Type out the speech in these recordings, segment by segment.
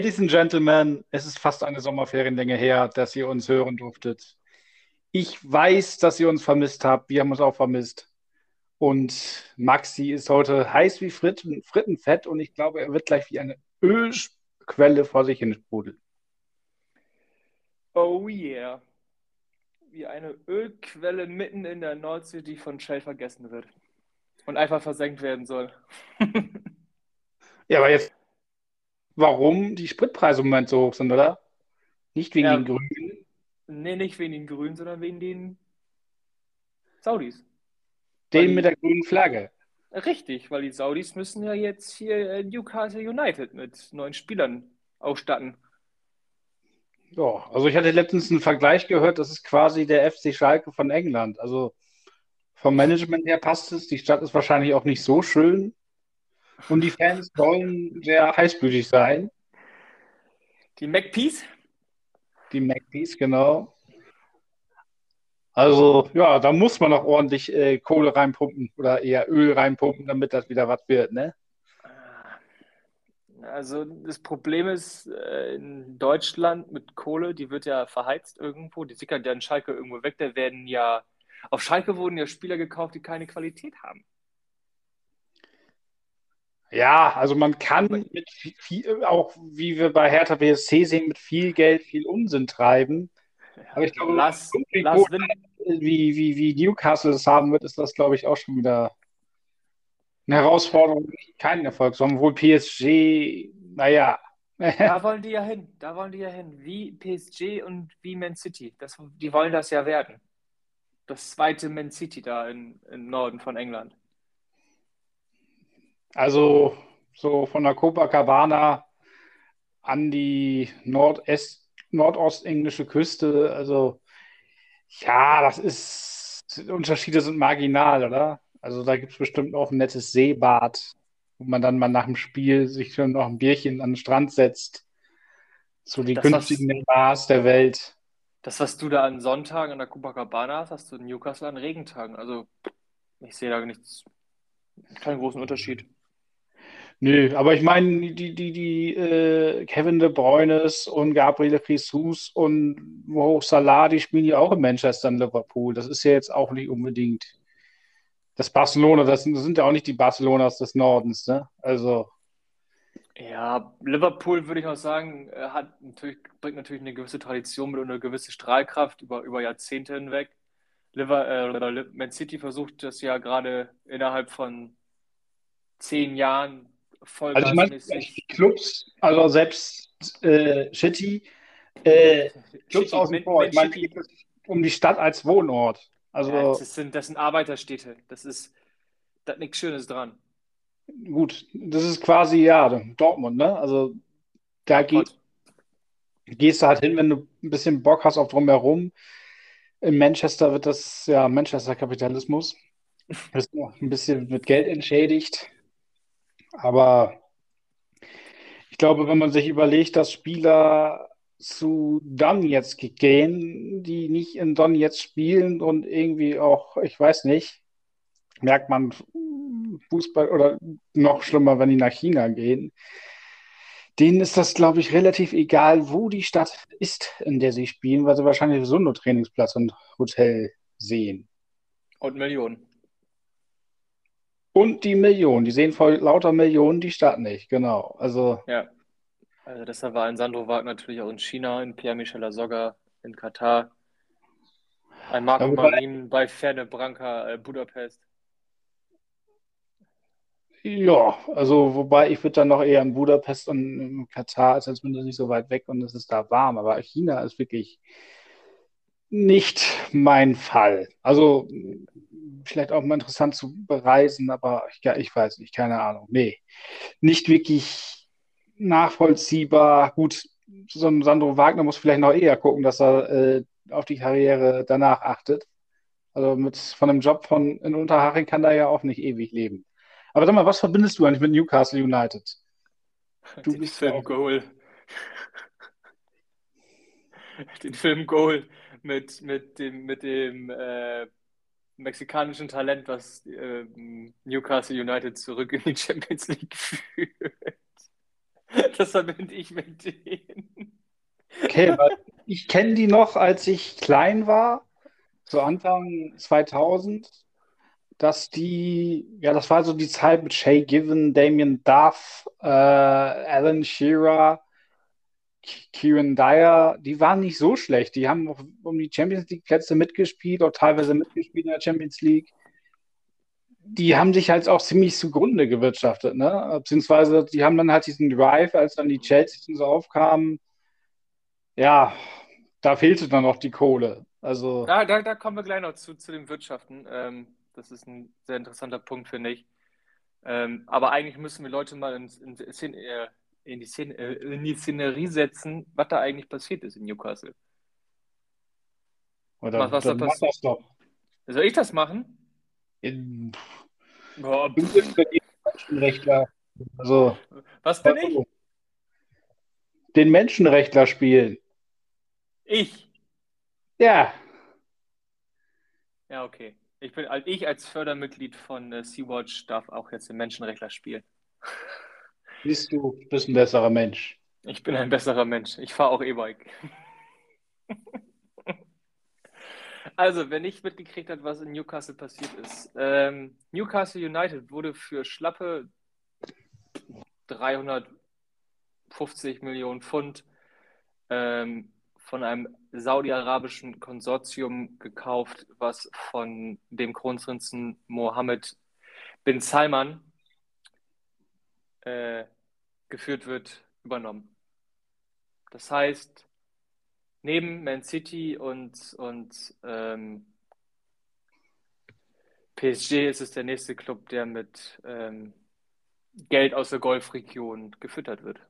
Ladies and Gentlemen, es ist fast eine Sommerferienlänge her, dass ihr uns hören durftet. Ich weiß, dass ihr uns vermisst habt. Wir haben uns auch vermisst. Und Maxi ist heute heiß wie Fritten, Frittenfett und ich glaube, er wird gleich wie eine Ölquelle vor sich hin sprudeln. Oh yeah. Wie eine Ölquelle mitten in der Nordsee, die von Shell vergessen wird. Und einfach versenkt werden soll. ja, aber jetzt, warum die Spritpreise im Moment so hoch sind, oder? Nicht wegen ja, den Grünen? Nee, nicht wegen den Grünen, sondern wegen den Saudis. Den mit der grünen Flagge. Richtig, weil die Saudis müssen ja jetzt hier äh, Newcastle United mit neuen Spielern ausstatten. Ja, also ich hatte letztens einen Vergleich gehört, das ist quasi der FC Schalke von England. Also vom Management her passt es. Die Stadt ist wahrscheinlich auch nicht so schön. Und die Fans sollen sehr heißblütig sein. Die McPeace? Die McPeace, genau. Also, ja, da muss man auch ordentlich äh, Kohle reinpumpen oder eher Öl reinpumpen, damit das wieder was wird, ne? Also, das Problem ist, äh, in Deutschland mit Kohle, die wird ja verheizt irgendwo, die sickert ja in Schalke irgendwo weg, da werden ja, auf Schalke wurden ja Spieler gekauft, die keine Qualität haben. Ja, also man kann mit viel, auch wie wir bei Hertha BSC sehen, mit viel Geld viel Unsinn treiben. Aber ich glaube, lass, lass wie, wie, wie Newcastle es haben wird, ist das, glaube ich, auch schon wieder eine Herausforderung, kein Erfolg, sondern wohl PSG, naja. Da wollen die ja hin, da wollen die ja hin. Wie PSG und wie Man City. Das, die wollen das ja werden. Das zweite Man City da in, im Norden von England. Also so von der Copacabana an die Nordest, nordostenglische Küste, also ja, das ist, die Unterschiede sind marginal, oder? Also da gibt es bestimmt auch ein nettes Seebad, wo man dann mal nach dem Spiel sich schon noch ein Bierchen an den Strand setzt. So die das, günstigen Bars der Welt. Das, was du da an Sonntagen an der Copacabana hast, hast du in Newcastle an Regentagen. Also ich sehe da nichts, keinen großen Unterschied. Nö, aber ich meine, die, die, die äh, Kevin De Bruynes und Gabriel Jesus und Mo Salah, die spielen ja auch in Manchester und Liverpool. Das ist ja jetzt auch nicht unbedingt das Barcelona, das sind, das sind ja auch nicht die Barcelonas des Nordens, ne? Also. Ja, Liverpool würde ich auch sagen, hat natürlich, bringt natürlich eine gewisse Tradition mit und eine gewisse Strahlkraft über, über Jahrzehnte hinweg. Liver, äh, Man City versucht das ja gerade innerhalb von zehn Jahren voll Also ich meine, die Clubs, also selbst äh, City, äh, Clubs aus dem Vor, ich meine, um die Stadt als Wohnort. Also, ja, das, sind, das sind Arbeiterstädte. Das ist, da nichts Schönes dran. Gut, das ist quasi, ja, Dortmund, ne? Also da geht, gehst du halt hin, wenn du ein bisschen Bock hast auf drumherum. In Manchester wird das, ja, Manchester-Kapitalismus. Ist noch ein bisschen mit Geld entschädigt. Aber ich glaube, wenn man sich überlegt, dass Spieler zu Don jetzt gehen, die nicht in Don jetzt spielen und irgendwie auch, ich weiß nicht, merkt man Fußball oder noch schlimmer, wenn die nach China gehen. Denen ist das, glaube ich, relativ egal, wo die Stadt ist, in der sie spielen, weil sie wahrscheinlich so nur Trainingsplatz und Hotel sehen. Und Millionen. Und die Millionen, die sehen vor lauter Millionen die Stadt nicht, genau. Also. Ja. Also deshalb war ein Sandro Wagner natürlich auch in China, in Pierre-Michel Lasogga, in Katar. Ein Marco ja, Marin bei Ferne Branca, äh, Budapest. Ja, also wobei ich würde dann noch eher in Budapest und in Katar, als bin ich nicht so weit weg und es ist da warm, aber China ist wirklich nicht mein Fall. Also vielleicht auch mal interessant zu bereisen, aber ich, ich weiß nicht, keine Ahnung. Nee, nicht wirklich nachvollziehbar. Gut, so ein Sandro Wagner muss vielleicht noch eher gucken, dass er äh, auf die Karriere danach achtet. Also mit von einem Job von in Unterhaching kann er ja auch nicht ewig leben. Aber sag mal, was verbindest du eigentlich mit Newcastle United? Du Den bist Film auch... Goal. Den Film Goal mit, mit dem, mit dem äh, mexikanischen Talent, was äh, Newcastle United zurück in die Champions League führt. das verbinde ich mit denen. Okay, weil ich kenne die noch, als ich klein war, so Anfang 2000, dass die, ja, das war so die Zeit mit Shay Given, Damien Duff, äh, Alan Shearer, Kieran Dyer, die waren nicht so schlecht. Die haben auch um die Champions League Plätze mitgespielt, auch teilweise mitgespielt in der Champions League. Die haben sich halt auch ziemlich zugrunde gewirtschaftet, ne? Beziehungsweise die haben dann halt diesen Drive, als dann die Chelsea so aufkamen. Ja, da fehlte dann noch die Kohle. Also. Da, da, da kommen wir gleich noch zu, zu den Wirtschaften. Ähm, das ist ein sehr interessanter Punkt, finde ich. Ähm, aber eigentlich müssen wir Leute mal in, in, in, äh, in die, Szene, äh, in die Szenerie setzen, was da eigentlich passiert ist in Newcastle. Oder was, was da passiert. Das doch. Soll ich das machen? In... Boah, du bist Menschenrechtler. Also, was bin ich? Den Menschenrechtler spielen. Ich? Ja. Ja, okay. Ich bin ich als Fördermitglied von äh, Sea-Watch darf auch jetzt den Menschenrechtler spielen. Du, du bist ein besserer Mensch. Ich bin ein besserer Mensch. Ich fahre auch E-Bike. also, wer nicht mitgekriegt hat, was in Newcastle passiert ist. Ähm, Newcastle United wurde für schlappe 350 Millionen Pfund ähm, von einem saudi-arabischen Konsortium gekauft, was von dem Kronprinzen Mohammed bin Salman äh, geführt wird, übernommen. Das heißt, neben Man City und, und ähm, PSG ist es der nächste Club, der mit ähm, Geld aus der Golfregion gefüttert wird.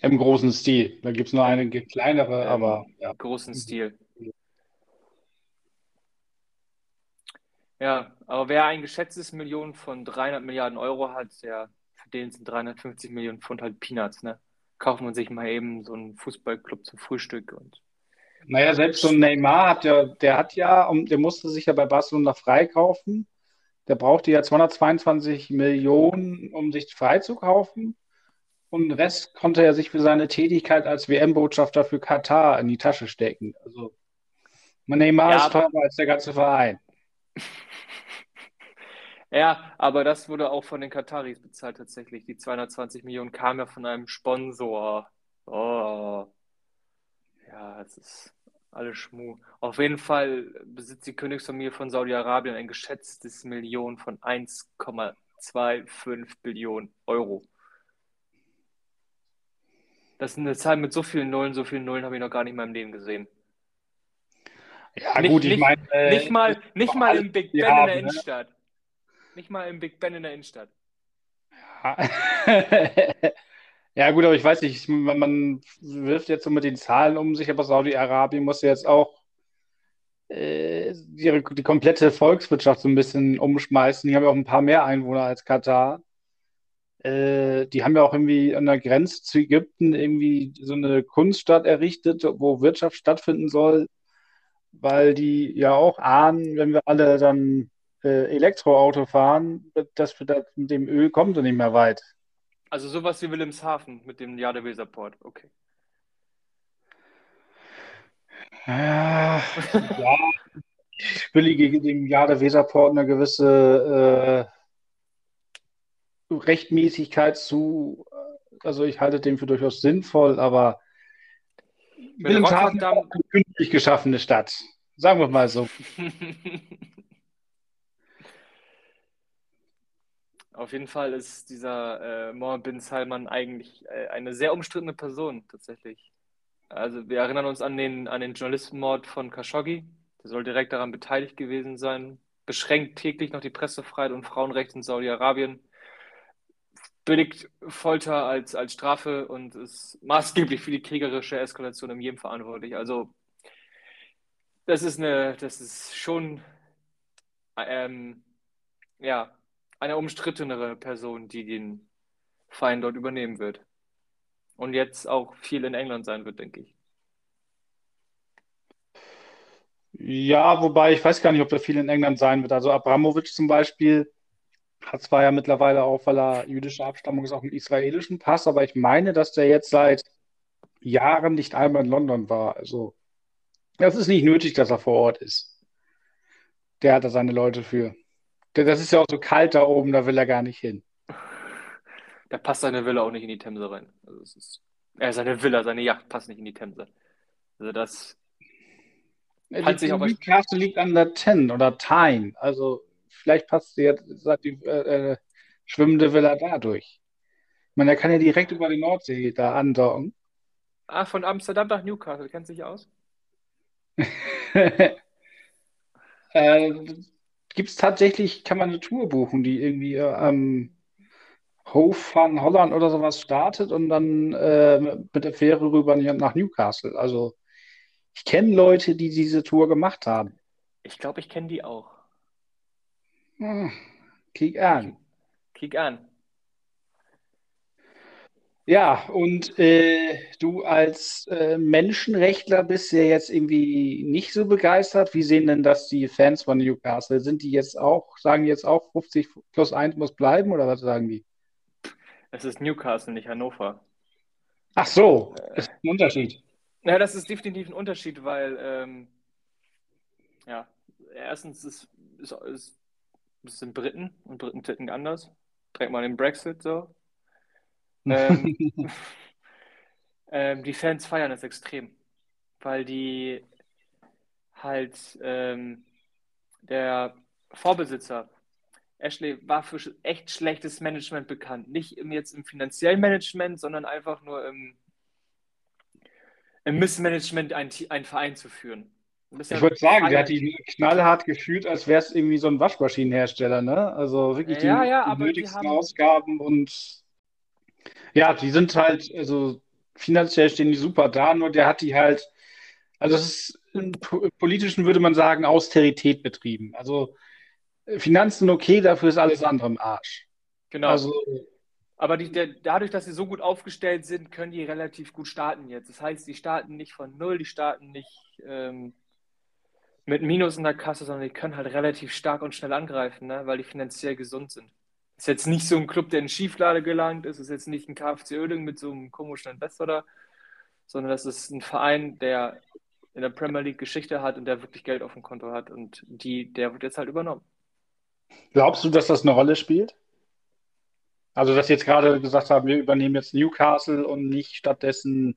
Im großen Stil. Da gibt es nur eine kleinere, Im aber ja. großen Stil. Ja, aber wer ein geschätztes Million von 300 Milliarden Euro hat, der, für den sind 350 Millionen Pfund halt Peanuts, ne? Kaufen man sich mal eben so einen Fußballclub zum Frühstück und. Naja, selbst so ein Neymar hat ja, der hat ja, der musste sich ja bei Barcelona freikaufen. Der brauchte ja 222 Millionen, um sich freizukaufen. Und den Rest konnte er sich für seine Tätigkeit als WM-Botschafter für Katar in die Tasche stecken. Also Neymar ja, ist teurer als der ganze Verein. Ja, aber das wurde auch von den Kataris bezahlt tatsächlich. Die 220 Millionen kamen ja von einem Sponsor. Oh. Ja, es ist alles Schmu. Auf jeden Fall besitzt die Königsfamilie von Saudi-Arabien ein geschätztes Million von 1,25 Billionen Euro. Das ist eine Zahl mit so vielen Nullen, so vielen Nullen habe ich noch gar nicht in meinem Leben gesehen. Ja, nicht, gut, ich meine. Äh, nicht mal, nicht mal im Big Ben haben, in der ne? Innenstadt. Nicht mal im Big Ben in der Innenstadt. Ja. ja, gut, aber ich weiß nicht, man, man, wirft jetzt so mit den Zahlen um sich, aber Saudi-Arabien muss jetzt auch äh, die, die komplette Volkswirtschaft so ein bisschen umschmeißen. Die haben ja auch ein paar mehr Einwohner als Katar. Äh, die haben ja auch irgendwie an der Grenze zu Ägypten irgendwie so eine Kunststadt errichtet, wo Wirtschaft stattfinden soll, weil die ja auch ahnen, wenn wir alle dann äh, Elektroauto fahren, das, das mit dem Öl kommt so nicht mehr weit. Also sowas wie Wilhelmshaven mit dem Jadeweserport, okay. Ja, ja, ich willige dem Jadeweserport eine gewisse äh, Rechtmäßigkeit zu. Also ich halte den für durchaus sinnvoll, aber Wilhelmshaven eine künstlich geschaffene Stadt. Sagen wir mal so. Auf jeden Fall ist dieser äh, Mohammed bin Salman eigentlich äh, eine sehr umstrittene Person tatsächlich. Also wir erinnern uns an den, an den Journalistenmord von Khashoggi. Der soll direkt daran beteiligt gewesen sein. Beschränkt täglich noch die Pressefreiheit und Frauenrechte in Saudi-Arabien. Billigt Folter als, als Strafe und ist maßgeblich für die kriegerische Eskalation im Jemen verantwortlich. Also das ist eine, das ist schon ähm, ja, eine umstrittenere Person, die den Verein dort übernehmen wird. Und jetzt auch viel in England sein wird, denke ich. Ja, wobei ich weiß gar nicht, ob er viel in England sein wird. Also Abramovic zum Beispiel Hat zwar ja mittlerweile auch, weil er jüdischer Abstammung ist, auch einen israelischen Pass, aber ich meine, dass der jetzt seit Jahren nicht einmal in London war. Also, das ist nicht nötig, dass er vor Ort ist. Der hat da seine Leute für. Das ist ja auch so kalt da oben, da will er gar nicht hin. Da passt seine Villa auch nicht in die Themse rein. Also es ist, äh, seine Villa, seine Yacht passt nicht in die Themse. Also das hat sich. Die Karte liegt an der Ten oder Tyne. Also vielleicht passt die, die äh, äh, schwimmende Villa dadurch. Ich meine, er kann ja direkt über die Nordsee da andocken. Ah, von Amsterdam nach Newcastle, kennt sich aus? äh, Gibt es tatsächlich, kann man eine Tour buchen, die irgendwie am äh, Hof van Holland oder sowas startet und dann äh, mit der Fähre rüber nach Newcastle. Also ich kenne Leute, die diese Tour gemacht haben. Ich glaube, ich kenne die auch. Hm, kick an. Kick an. Ja, und äh, du als äh, Menschenrechtler bist ja jetzt irgendwie nicht so begeistert. Wie sehen denn das die Fans von Newcastle? Sind die jetzt auch, sagen jetzt auch 50 plus 1 muss bleiben oder was sagen die? Es ist Newcastle, nicht Hannover. Ach so, äh, ist ein Unterschied. Ja, das ist definitiv ein Unterschied, weil ähm, ja, erstens ist, ist, ist, ist sind Briten und Briten ticken anders. Direkt mal den Brexit so. Ähm, ähm, die Fans feiern es extrem, weil die halt ähm, der Vorbesitzer Ashley war für echt schlechtes Management bekannt. Nicht im, jetzt im finanziellen Management, sondern einfach nur im, im Missmanagement einen, einen Verein zu führen. Ich würde sagen, der hat die knallhart gefühlt, als wäre es irgendwie so ein Waschmaschinenhersteller, ne? Also wirklich die, ja, die nötigsten die haben... Ausgaben und ja, die sind halt, also finanziell stehen die super da, nur der hat die halt, also es ist im Politischen würde man sagen, Austerität betrieben. Also Finanzen okay, dafür ist alles andere im Arsch. Genau. Also, aber die, der, dadurch, dass sie so gut aufgestellt sind, können die relativ gut starten jetzt. Das heißt, die starten nicht von null, die starten nicht ähm, mit Minus in der Kasse, sondern die können halt relativ stark und schnell angreifen, ne? weil die finanziell gesund sind. Ist jetzt nicht so ein Club, der in Schieflage gelangt ist, ist jetzt nicht ein KFC Oerding mit so einem komischen Investor sondern das ist ein Verein, der in der Premier League Geschichte hat und der wirklich Geld auf dem Konto hat und die, der wird jetzt halt übernommen. Glaubst du, dass das eine Rolle spielt? Also, dass jetzt gerade gesagt haben, wir übernehmen jetzt Newcastle und nicht stattdessen,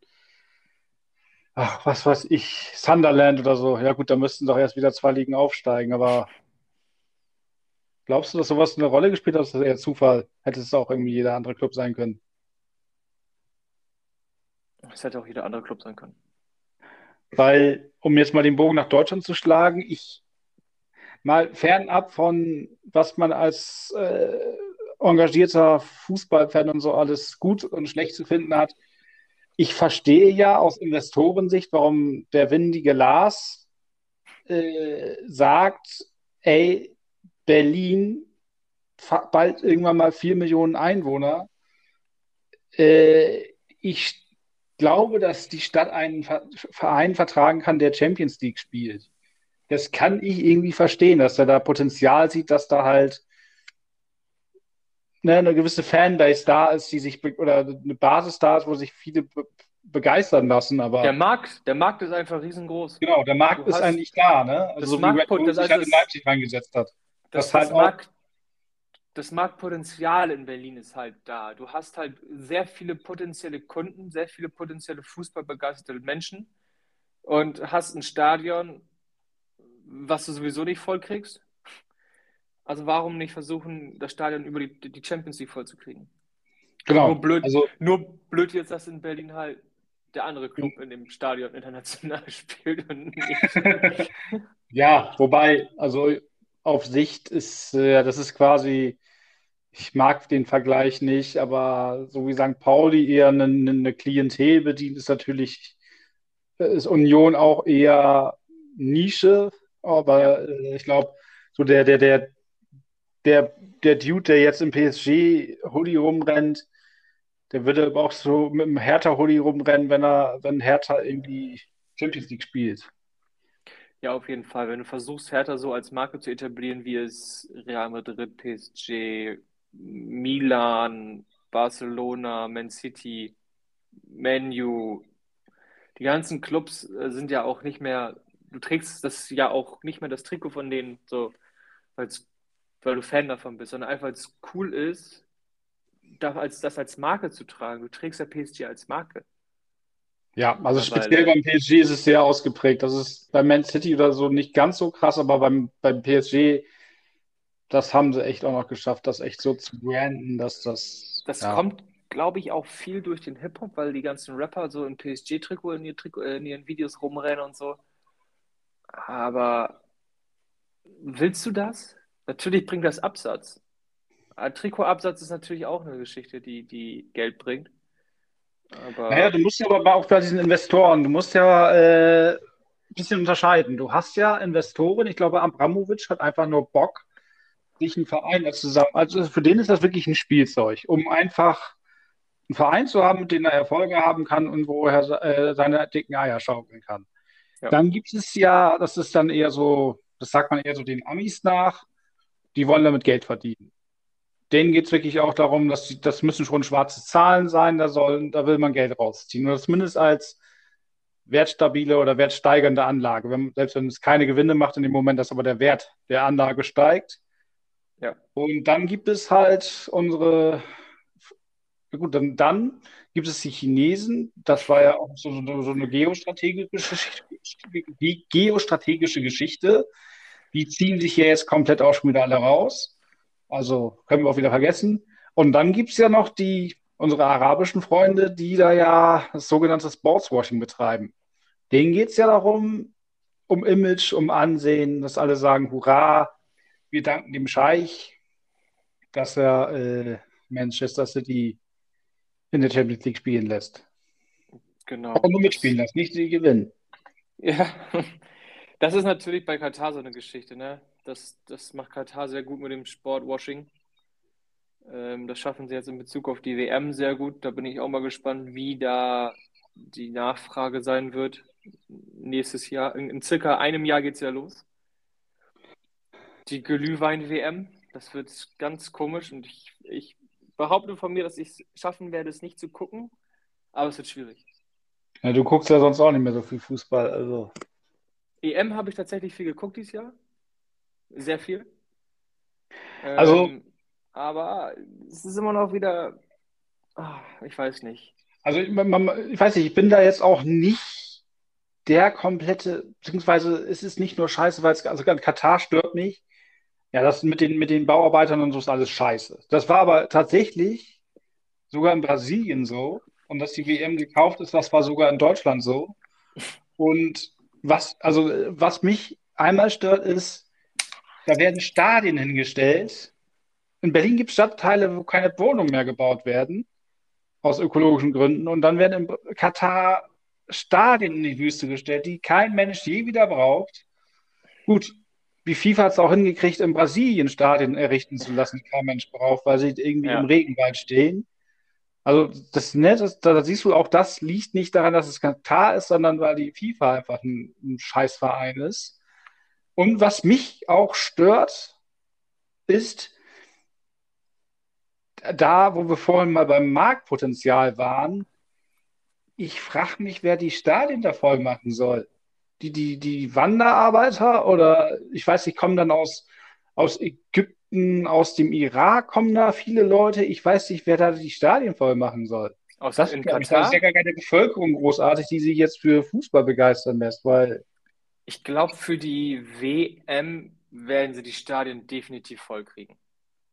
ach, was weiß ich, Sunderland oder so. Ja, gut, da müssten doch erst wieder zwei Ligen aufsteigen, aber Glaubst du, dass sowas eine Rolle gespielt hat? Das ist eher Zufall. Hätte es auch irgendwie jeder andere Club sein können. Es hätte auch jeder andere Club sein können. Weil, um jetzt mal den Bogen nach Deutschland zu schlagen, ich mal fernab von, was man als äh, engagierter Fußballfan und so alles gut und schlecht zu finden hat. Ich verstehe ja aus Investorensicht, warum der windige Lars äh, sagt, ey, Berlin bald irgendwann mal vier Millionen Einwohner. Äh, ich glaube, dass die Stadt einen Verein vertragen kann, der Champions League spielt. Das kann ich irgendwie verstehen, dass er da Potenzial sieht, dass da halt ne, eine gewisse Fanbase da ist, die sich oder eine Basis da ist, wo sich viele be begeistern lassen. Aber der Markt, der Markt ist einfach riesengroß. Genau, der Markt du ist eigentlich da, ne? Also so wie Red Bull sich halt in Leipzig reingesetzt hat. Das, das, das, Markt, das Marktpotenzial in Berlin ist halt da. Du hast halt sehr viele potenzielle Kunden, sehr viele potenzielle Fußballbegeisterte Menschen und hast ein Stadion, was du sowieso nicht voll kriegst. Also warum nicht versuchen, das Stadion über die, die Champions League voll zu kriegen? Genau. Nur blöd, also, nur blöd jetzt, dass in Berlin halt der andere Club in dem Stadion international spielt und nicht. ja, wobei, also auf Sicht ist, äh, das ist quasi, ich mag den Vergleich nicht, aber so wie St. Pauli eher eine, eine Klientel bedient, ist natürlich, äh, ist Union auch eher Nische, aber äh, ich glaube, so der, der, der, der, der Dude, der jetzt im PSG-Hoodie rumrennt, der würde aber auch so mit einem Hertha-Hoodie rumrennen, wenn er, wenn Hertha irgendwie Champions League spielt. Ja, auf jeden Fall. Wenn du versuchst, Hertha so als Marke zu etablieren, wie es Real Madrid, PSG, Milan, Barcelona, Man City, Man U, die ganzen Clubs äh, sind ja auch nicht mehr, du trägst das ja auch nicht mehr das Trikot von denen, so, weil du Fan davon bist, sondern einfach, weil es cool ist, das als, das als Marke zu tragen. Du trägst ja PSG als Marke. Ja, also speziell beim PSG ist es sehr ausgeprägt. Das ist bei Man City oder so nicht ganz so krass, aber beim, beim PSG, das haben sie echt auch noch geschafft, das echt so zu branden, dass das. Das ja. kommt, glaube ich, auch viel durch den Hip-Hop, weil die ganzen Rapper so im PSG-Trikot in, in ihren Videos rumrennen und so. Aber willst du das? Natürlich bringt das Absatz. Trikotabsatz ist natürlich auch eine Geschichte, die, die Geld bringt. Aber... Naja, du musst ja aber auch bei diesen Investoren, du musst ja äh, ein bisschen unterscheiden. Du hast ja Investoren, ich glaube, Abramovic hat einfach nur Bock, sich einen Verein zusammen. Also für den ist das wirklich ein Spielzeug, um einfach einen Verein zu haben, mit dem er Erfolge haben kann und wo er äh, seine dicken Eier schaukeln kann. Ja. Dann gibt es ja, das ist dann eher so, das sagt man eher so den Amis nach, die wollen damit Geld verdienen denen geht es wirklich auch darum, dass die, das müssen schon schwarze Zahlen sein, da, soll, da will man Geld rausziehen. Oder zumindest als wertstabile oder wertsteigernde Anlage. Wenn, selbst wenn es keine Gewinne macht in dem Moment, dass aber der Wert der Anlage steigt. Ja. Und dann gibt es halt unsere, gut, dann, dann gibt es die Chinesen, das war ja auch so, so, so eine geostrategische, die geostrategische Geschichte. Die ziehen sich hier jetzt komplett auch schon wieder alle raus. Also können wir auch wieder vergessen. Und dann gibt es ja noch die, unsere arabischen Freunde, die da ja das sogenannte Sportswashing betreiben. Denen geht es ja darum, um Image, um Ansehen, dass alle sagen, hurra, wir danken dem Scheich, dass er äh, Manchester City in der Champions League spielen lässt. Genau. Aber nur mitspielen lässt, nicht sie gewinnen. Ja, das ist natürlich bei Katar so eine Geschichte, ne? Das, das macht Katar sehr gut mit dem Sportwashing. Ähm, das schaffen sie jetzt in Bezug auf die WM sehr gut. Da bin ich auch mal gespannt, wie da die Nachfrage sein wird. Nächstes Jahr, in, in circa einem Jahr geht es ja los. Die Glühwein-WM, das wird ganz komisch und ich, ich behaupte von mir, dass ich es schaffen werde, es nicht zu gucken, aber es wird schwierig. Ja, du guckst ja sonst auch nicht mehr so viel Fußball, also. EM habe ich tatsächlich viel geguckt dieses Jahr sehr viel. Also, ähm, aber es ist immer noch wieder, ach, ich weiß nicht. Also, ich, man, ich weiß nicht, ich bin da jetzt auch nicht der komplette, beziehungsweise ist es nicht nur scheiße, weil es, also Katar stört mich. Ja, das mit den, mit den Bauarbeitern und so ist alles scheiße. Das war aber tatsächlich sogar in Brasilien so. Und dass die WM gekauft ist, das war sogar in Deutschland so. Und was, also, was mich einmal stört, ist, da werden Stadien hingestellt. In Berlin gibt es Stadtteile, wo keine Wohnungen mehr gebaut werden, aus ökologischen Gründen. Und dann werden in Katar Stadien in die Wüste gestellt, die kein Mensch je wieder braucht. Gut, wie FIFA hat es auch hingekriegt, in Brasilien Stadien errichten zu lassen, die kein Mensch braucht, weil sie irgendwie ja. im Regenwald stehen. Also das, ne, das, da siehst du auch, das liegt nicht daran, dass es Katar ist, sondern weil die FIFA einfach ein, ein Scheißverein ist. Und was mich auch stört, ist, da, wo wir vorhin mal beim Marktpotenzial waren, ich frage mich, wer die Stadien da voll machen soll. Die, die, die Wanderarbeiter oder ich weiß nicht, kommen dann aus, aus Ägypten, aus dem Irak, kommen da viele Leute. Ich weiß nicht, wer da die Stadien voll machen soll. Aus das, in Katar? Das ist ja gar keine Bevölkerung großartig, die sich jetzt für Fußball begeistern lässt, weil ich glaube, für die WM werden sie die Stadien definitiv voll kriegen.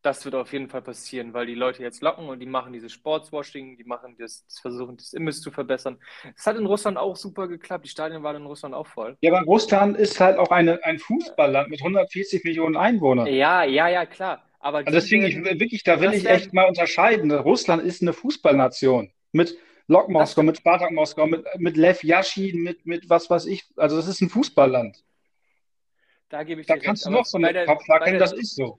Das wird auf jeden Fall passieren, weil die Leute jetzt locken und die machen dieses Sportswashing, die machen das, versuchen das Image zu verbessern. Es hat in Russland auch super geklappt. Die Stadien waren in Russland auch voll. Ja, aber Russland ist halt auch eine, ein Fußballland mit 140 Millionen Einwohnern. Ja, ja, ja, klar. Aber also deswegen, ich, wirklich, da will ich echt mal unterscheiden. Russland ist eine Fußballnation mit Lok Moskau, mit Spartak Moskau, mit, mit Lev Yashin, mit, mit was weiß ich. Also das ist ein Fußballland. Da gebe ich Da kannst recht. du noch so einen Kopf wackeln, das ist so.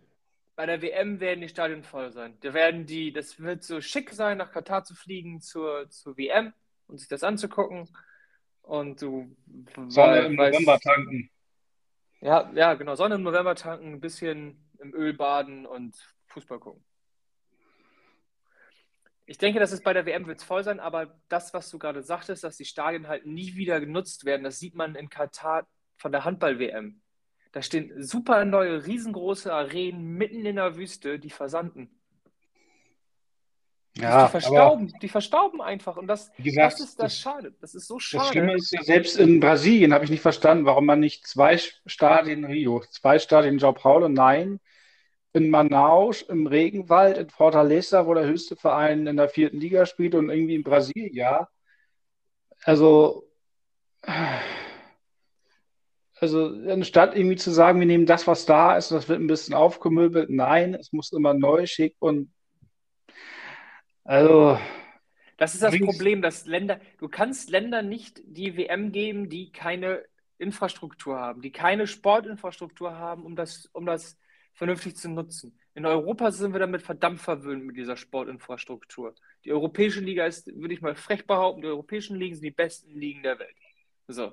Bei der WM werden die Stadien voll sein. Da werden die, das wird so schick sein, nach Katar zu fliegen zur, zur WM und sich das anzugucken. Und du Sonne im November tanken. Ja, ja, genau. Sonne im November tanken, ein bisschen im Öl baden und Fußball gucken. Ich denke, dass es bei der WM wird voll sein, aber das, was du gerade sagtest, dass die Stadien halt nie wieder genutzt werden, das sieht man in Katar von der Handball-WM. Da stehen super neue, riesengroße Arenen mitten in der Wüste, die versanden. Ja, die verstauben, die verstauben einfach. Und das, gesagt, das ist das Schade. Das ist so Das schade. Schlimme ist ja, selbst in Brasilien habe ich nicht verstanden, warum man nicht zwei Stadien in Rio, zwei Stadien in São Paulo, nein, in Manaus, im Regenwald, in Fortaleza, wo der höchste Verein in der vierten Liga spielt und irgendwie in Brasilien, ja. Also, also anstatt irgendwie zu sagen, wir nehmen das, was da ist, das wird ein bisschen aufgemöbelt, nein, es muss immer neu, schick und also, Das ist das Problem, dass Länder, du kannst Ländern nicht die WM geben, die keine Infrastruktur haben, die keine Sportinfrastruktur haben, um das, um das vernünftig zu nutzen. In Europa sind wir damit verdammt verwöhnt mit dieser Sportinfrastruktur. Die Europäische Liga ist, würde ich mal frech behaupten, die europäischen Ligen sind die besten Ligen der Welt. So.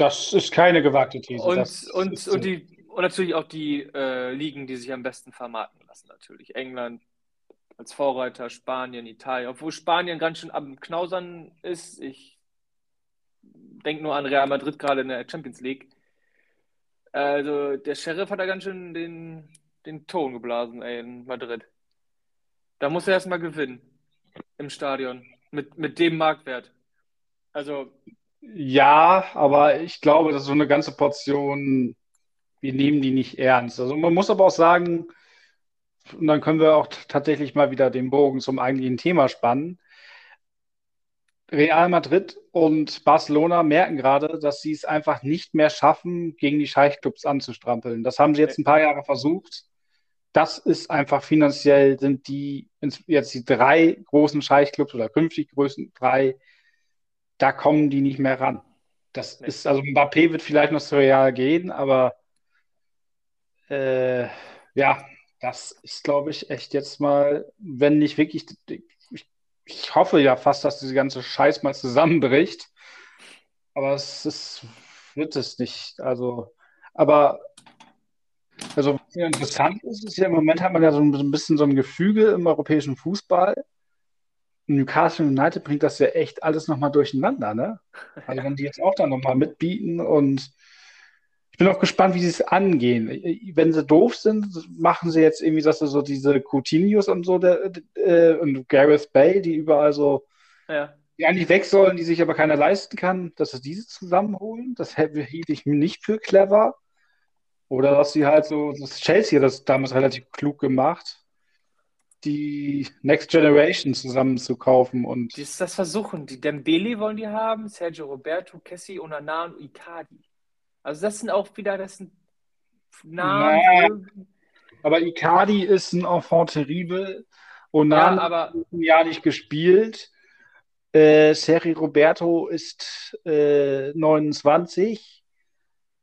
Das ist keine gewagte These, Und, das und, und, die, und natürlich auch die äh, Ligen, die sich am besten vermarkten lassen, natürlich. England als Vorreiter, Spanien, Italien. Obwohl Spanien ganz schön am Knausern ist. Ich denke nur an Real Madrid gerade in der Champions League. Also der Sheriff hat da ganz schön den, den Ton geblasen, ey, in Madrid. Da muss er erstmal gewinnen im Stadion mit, mit dem Marktwert. Also, Ja, aber ich glaube, das ist so eine ganze Portion, wir nehmen die nicht ernst. Also man muss aber auch sagen, und dann können wir auch tatsächlich mal wieder den Bogen zum eigentlichen Thema spannen. Real Madrid und Barcelona merken gerade, dass sie es einfach nicht mehr schaffen, gegen die Scheichclubs anzustrampeln. Das haben sie jetzt ein paar Jahre versucht. Das ist einfach finanziell, sind die jetzt die drei großen Scheichclubs oder künftig größten drei, da kommen die nicht mehr ran. Das nee. ist, also Mbappé wird vielleicht noch zu Real gehen, aber äh, ja, das ist, glaube ich, echt jetzt mal, wenn nicht wirklich, ich, ich hoffe ja fast, dass diese ganze Scheiß mal zusammenbricht, aber es ist, wird es nicht. Also, aber also was interessant ist, ist ja im Moment hat man ja so ein bisschen so ein Gefüge im europäischen Fußball. Newcastle United bringt das ja echt alles nochmal durcheinander, ne? Also wenn die jetzt auch da nochmal mitbieten und ich bin auch gespannt, wie sie es angehen. Wenn sie doof sind, machen sie jetzt irgendwie, dass sie so diese Coutinhos und so der, äh, und Gareth Bale, die überall so, Ja. die eigentlich weg sollen, die sich aber keiner leisten kann, dass sie diese zusammenholen. Das hielt ich nicht für clever. Oder dass sie halt so, das Chelsea hat das damals relativ klug gemacht, die Next Generation zusammenzukaufen und Die ist das versuchen. Die Dembele wollen die haben, Sergio Roberto, Kessie, Onana und Icardi. Also das sind auch wieder, das sind Namen, naja, aber Icardi ist ein Enfant terrible. ja, Onana aber hat ein Jahr nicht gespielt. Äh, Sergio Roberto ist äh, 29.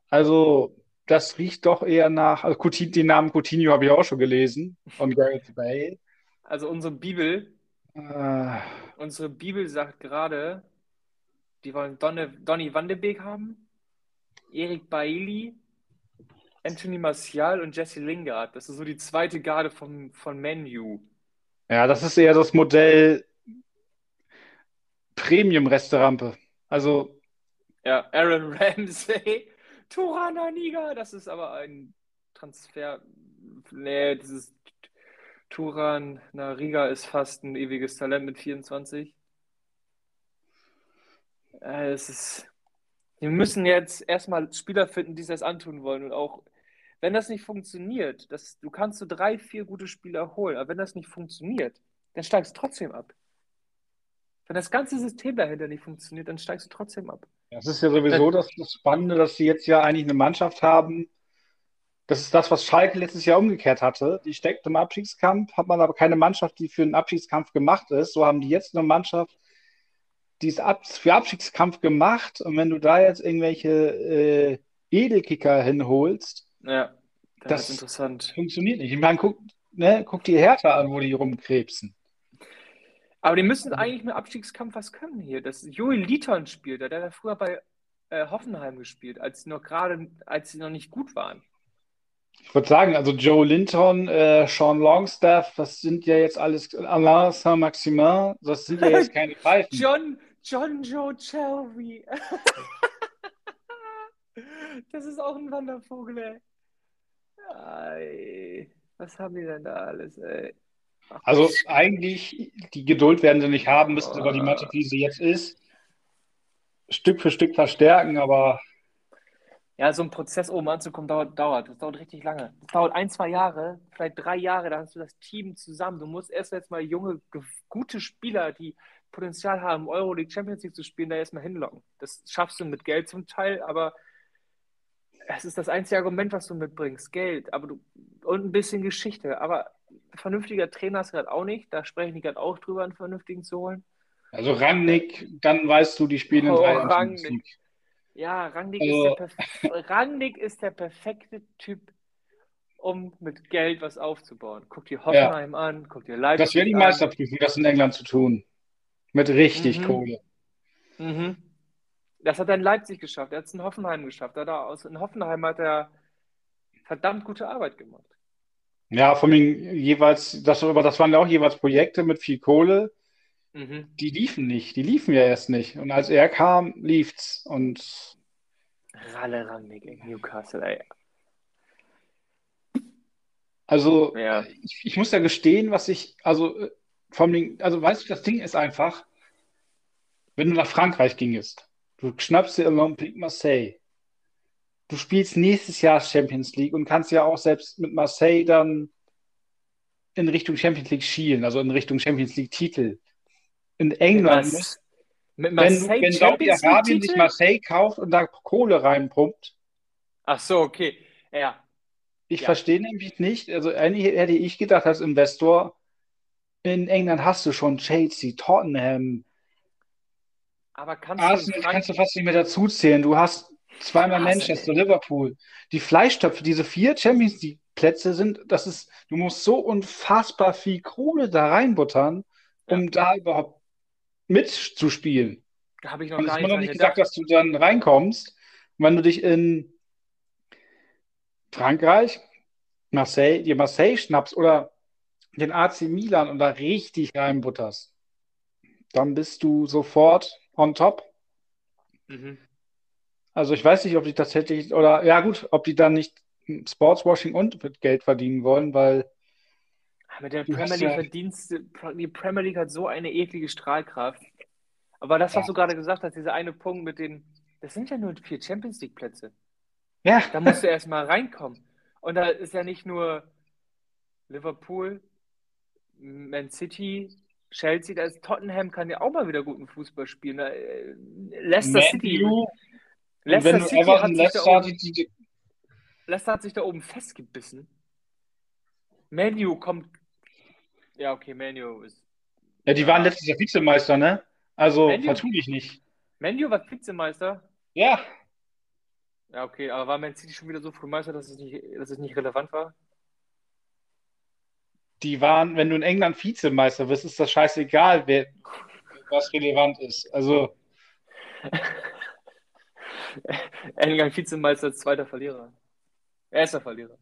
Also, das riecht doch eher nach. Also, Coutinho, den Namen Coutinho habe ich auch schon gelesen. Von Gareth Bale. Also unsere Bibel, Äh, unsere Bibel sagt gerade, die wollen Donne, Donny van de Beek haben, Erik Bailly, Anthony Martial und Jesse Lingard. Das ist so die zweite Garde vom, von Menu. ja, das ist eher das Modell Premium-Restaurante. Also, Ja, Aaron Ramsey, Turana Niga, das ist aber ein Transfer. Nee, das ist Turan Nariga ist fast ein ewiges Talent mit 24. Äh, es ist, wir müssen jetzt erstmal Spieler finden, die das antun wollen. Und auch, wenn das nicht funktioniert, das, du kannst so drei, vier gute Spieler holen, aber wenn das nicht funktioniert, dann steigst du trotzdem ab. Wenn das ganze System dahinter nicht funktioniert, dann steigst du trotzdem ab. das ist ja sowieso das, das Spannende, dass sie jetzt ja eigentlich eine Mannschaft haben. Das ist das, was Schalke letztes Jahr umgekehrt hatte. Die steckt im Abstiegskampf, hat man aber keine Mannschaft, die für einen Abstiegskampf gemacht ist. So haben die jetzt eine Mannschaft, die ist ab, für Abstiegskampf gemacht. Und wenn du da jetzt irgendwelche äh, Edelkicker hinholst, Ja, das das interessant. funktioniert nicht. Ich meine, guck, ne, guck die Hertha an, wo die rumkrebsen. Aber die müssen eigentlich mit Abstiegskampf was können hier. Das Joel Liton spielt, da, der hat früher bei äh, Hoffenheim gespielt, als sie noch gerade, als sie noch nicht gut waren. Ich würde sagen, also Joe Linton, äh, Sean Longstaff, das sind ja jetzt alles, Alain Saint-Maximin, das sind ja jetzt keine Pfeifen. John, John Joe Shelby. das ist auch ein Wandervogel, ey. Ei, was haben die denn da alles, ey? Ach, also eigentlich, die Geduld werden sie nicht haben, müssten sogar die Mannschaft, wie sie jetzt ist, Stück für Stück verstärken, aber ja, so ein Prozess oben anzukommen, dauert, dauert. Das dauert richtig lange. Das dauert ein, zwei Jahre, vielleicht drei Jahre, da hast du das Team zusammen. Du musst erst jetzt mal junge, gute Spieler, die Potenzial haben, Euroleague, Champions League zu spielen, da erstmal hinlocken. Das schaffst du mit Geld zum Teil, aber es ist das einzige Argument, was du mitbringst. Geld, aber du, und ein bisschen Geschichte. Aber ein vernünftiger Trainer ist gerade auch nicht. Da spreche ich gerade auch drüber, einen vernünftigen zu holen. Also Rangnick, dann weißt du, die spielen in oh, drei Rangnick. Ja, Rangnick, also, ist der Rangnick ist der perfekte Typ, um mit Geld was aufzubauen. Guck dir Hoffenheim ja. an, guck dir Leipzig Das wäre die Meisterprüfung, das in England zu tun. Mit richtig mhm. Kohle. Mhm. Das hat er in Leipzig geschafft, er hat es in Hoffenheim geschafft. Er aus, in Hoffenheim hat er verdammt gute Arbeit gemacht. Ja, von den jeweils, das, aber das waren ja auch jeweils Projekte mit viel Kohle. Mhm. Die liefen nicht, die liefen ja erst nicht. Und als er kam, lief's. Und Ralle Rangnick in Newcastle, ey. Also, ja. ich, ich, muss ja gestehen, was ich, also vom Ding, also weißt du, das Ding ist einfach, wenn du nach Frankreich gingest, du schnappst dir Olympique Marseille, du spielst nächstes Jahr Champions League und kannst ja auch selbst mit Marseille dann in Richtung Champions League schielen, also in Richtung Champions League Titel in England muss. Mit Marseille wenn, wenn Saudi-Arabien sich Marseille kauft und da Kohle reinpumpt. Ach so, okay. Ja. Ich ja. verstehe nämlich nicht, also eigentlich hätte ich gedacht, als Investor, in England hast du schon Chelsea, Tottenham, aber kannst Arsenal du kannst du fast nicht mehr dazu zählen. Du hast zweimal Manchester, Liverpool. Die Fleischtöpfe, diese vier Champions League Plätze sind, das ist, du musst so unfassbar viel Kohle da reinbuttern, um ja. da überhaupt mitzuspielen. Da habe ich noch und gar nicht, noch nicht gesagt, dass du dann reinkommst. Und wenn du dich in Frankreich, Marseille, dir Marseille schnappst oder den AC Milan und da richtig reinbutterst, dann bist du sofort on top. Mhm. Also ich weiß nicht, ob die tatsächlich, oder ja gut, ob die dann nicht Sportswashing und mit Geld verdienen wollen, weil mit der Premier League verdienst die Premier League hat so eine eklige Strahlkraft. Aber das, was ja. du gerade gesagt hast, dieser eine Punkt mit den, das sind ja nur vier Champions League Plätze. Ja. Da musst du erstmal reinkommen. Und da ist ja nicht nur Liverpool, Man City, Chelsea, da ist Tottenham kann ja auch mal wieder guten Fußball spielen. Da, äh, Leicester Man City. Leicester City hat Leicester, oben, Leicester hat sich da oben festgebissen. Menu kommt ja, okay, Menu ist. Ja, die waren letztes Jahr Vizemeister, ne? Also Manu, vertu dich nicht. Menu war Vizemeister? Ja. Ja, okay, aber war Man City schon wieder so früh Meister, dass es nicht, dass es nicht relevant war? Die waren, wenn du in England Vizemeister wirst, ist das scheißegal, wer, was relevant ist. Also. England Vizemeister, zweiter Verlierer. Erster Verlierer.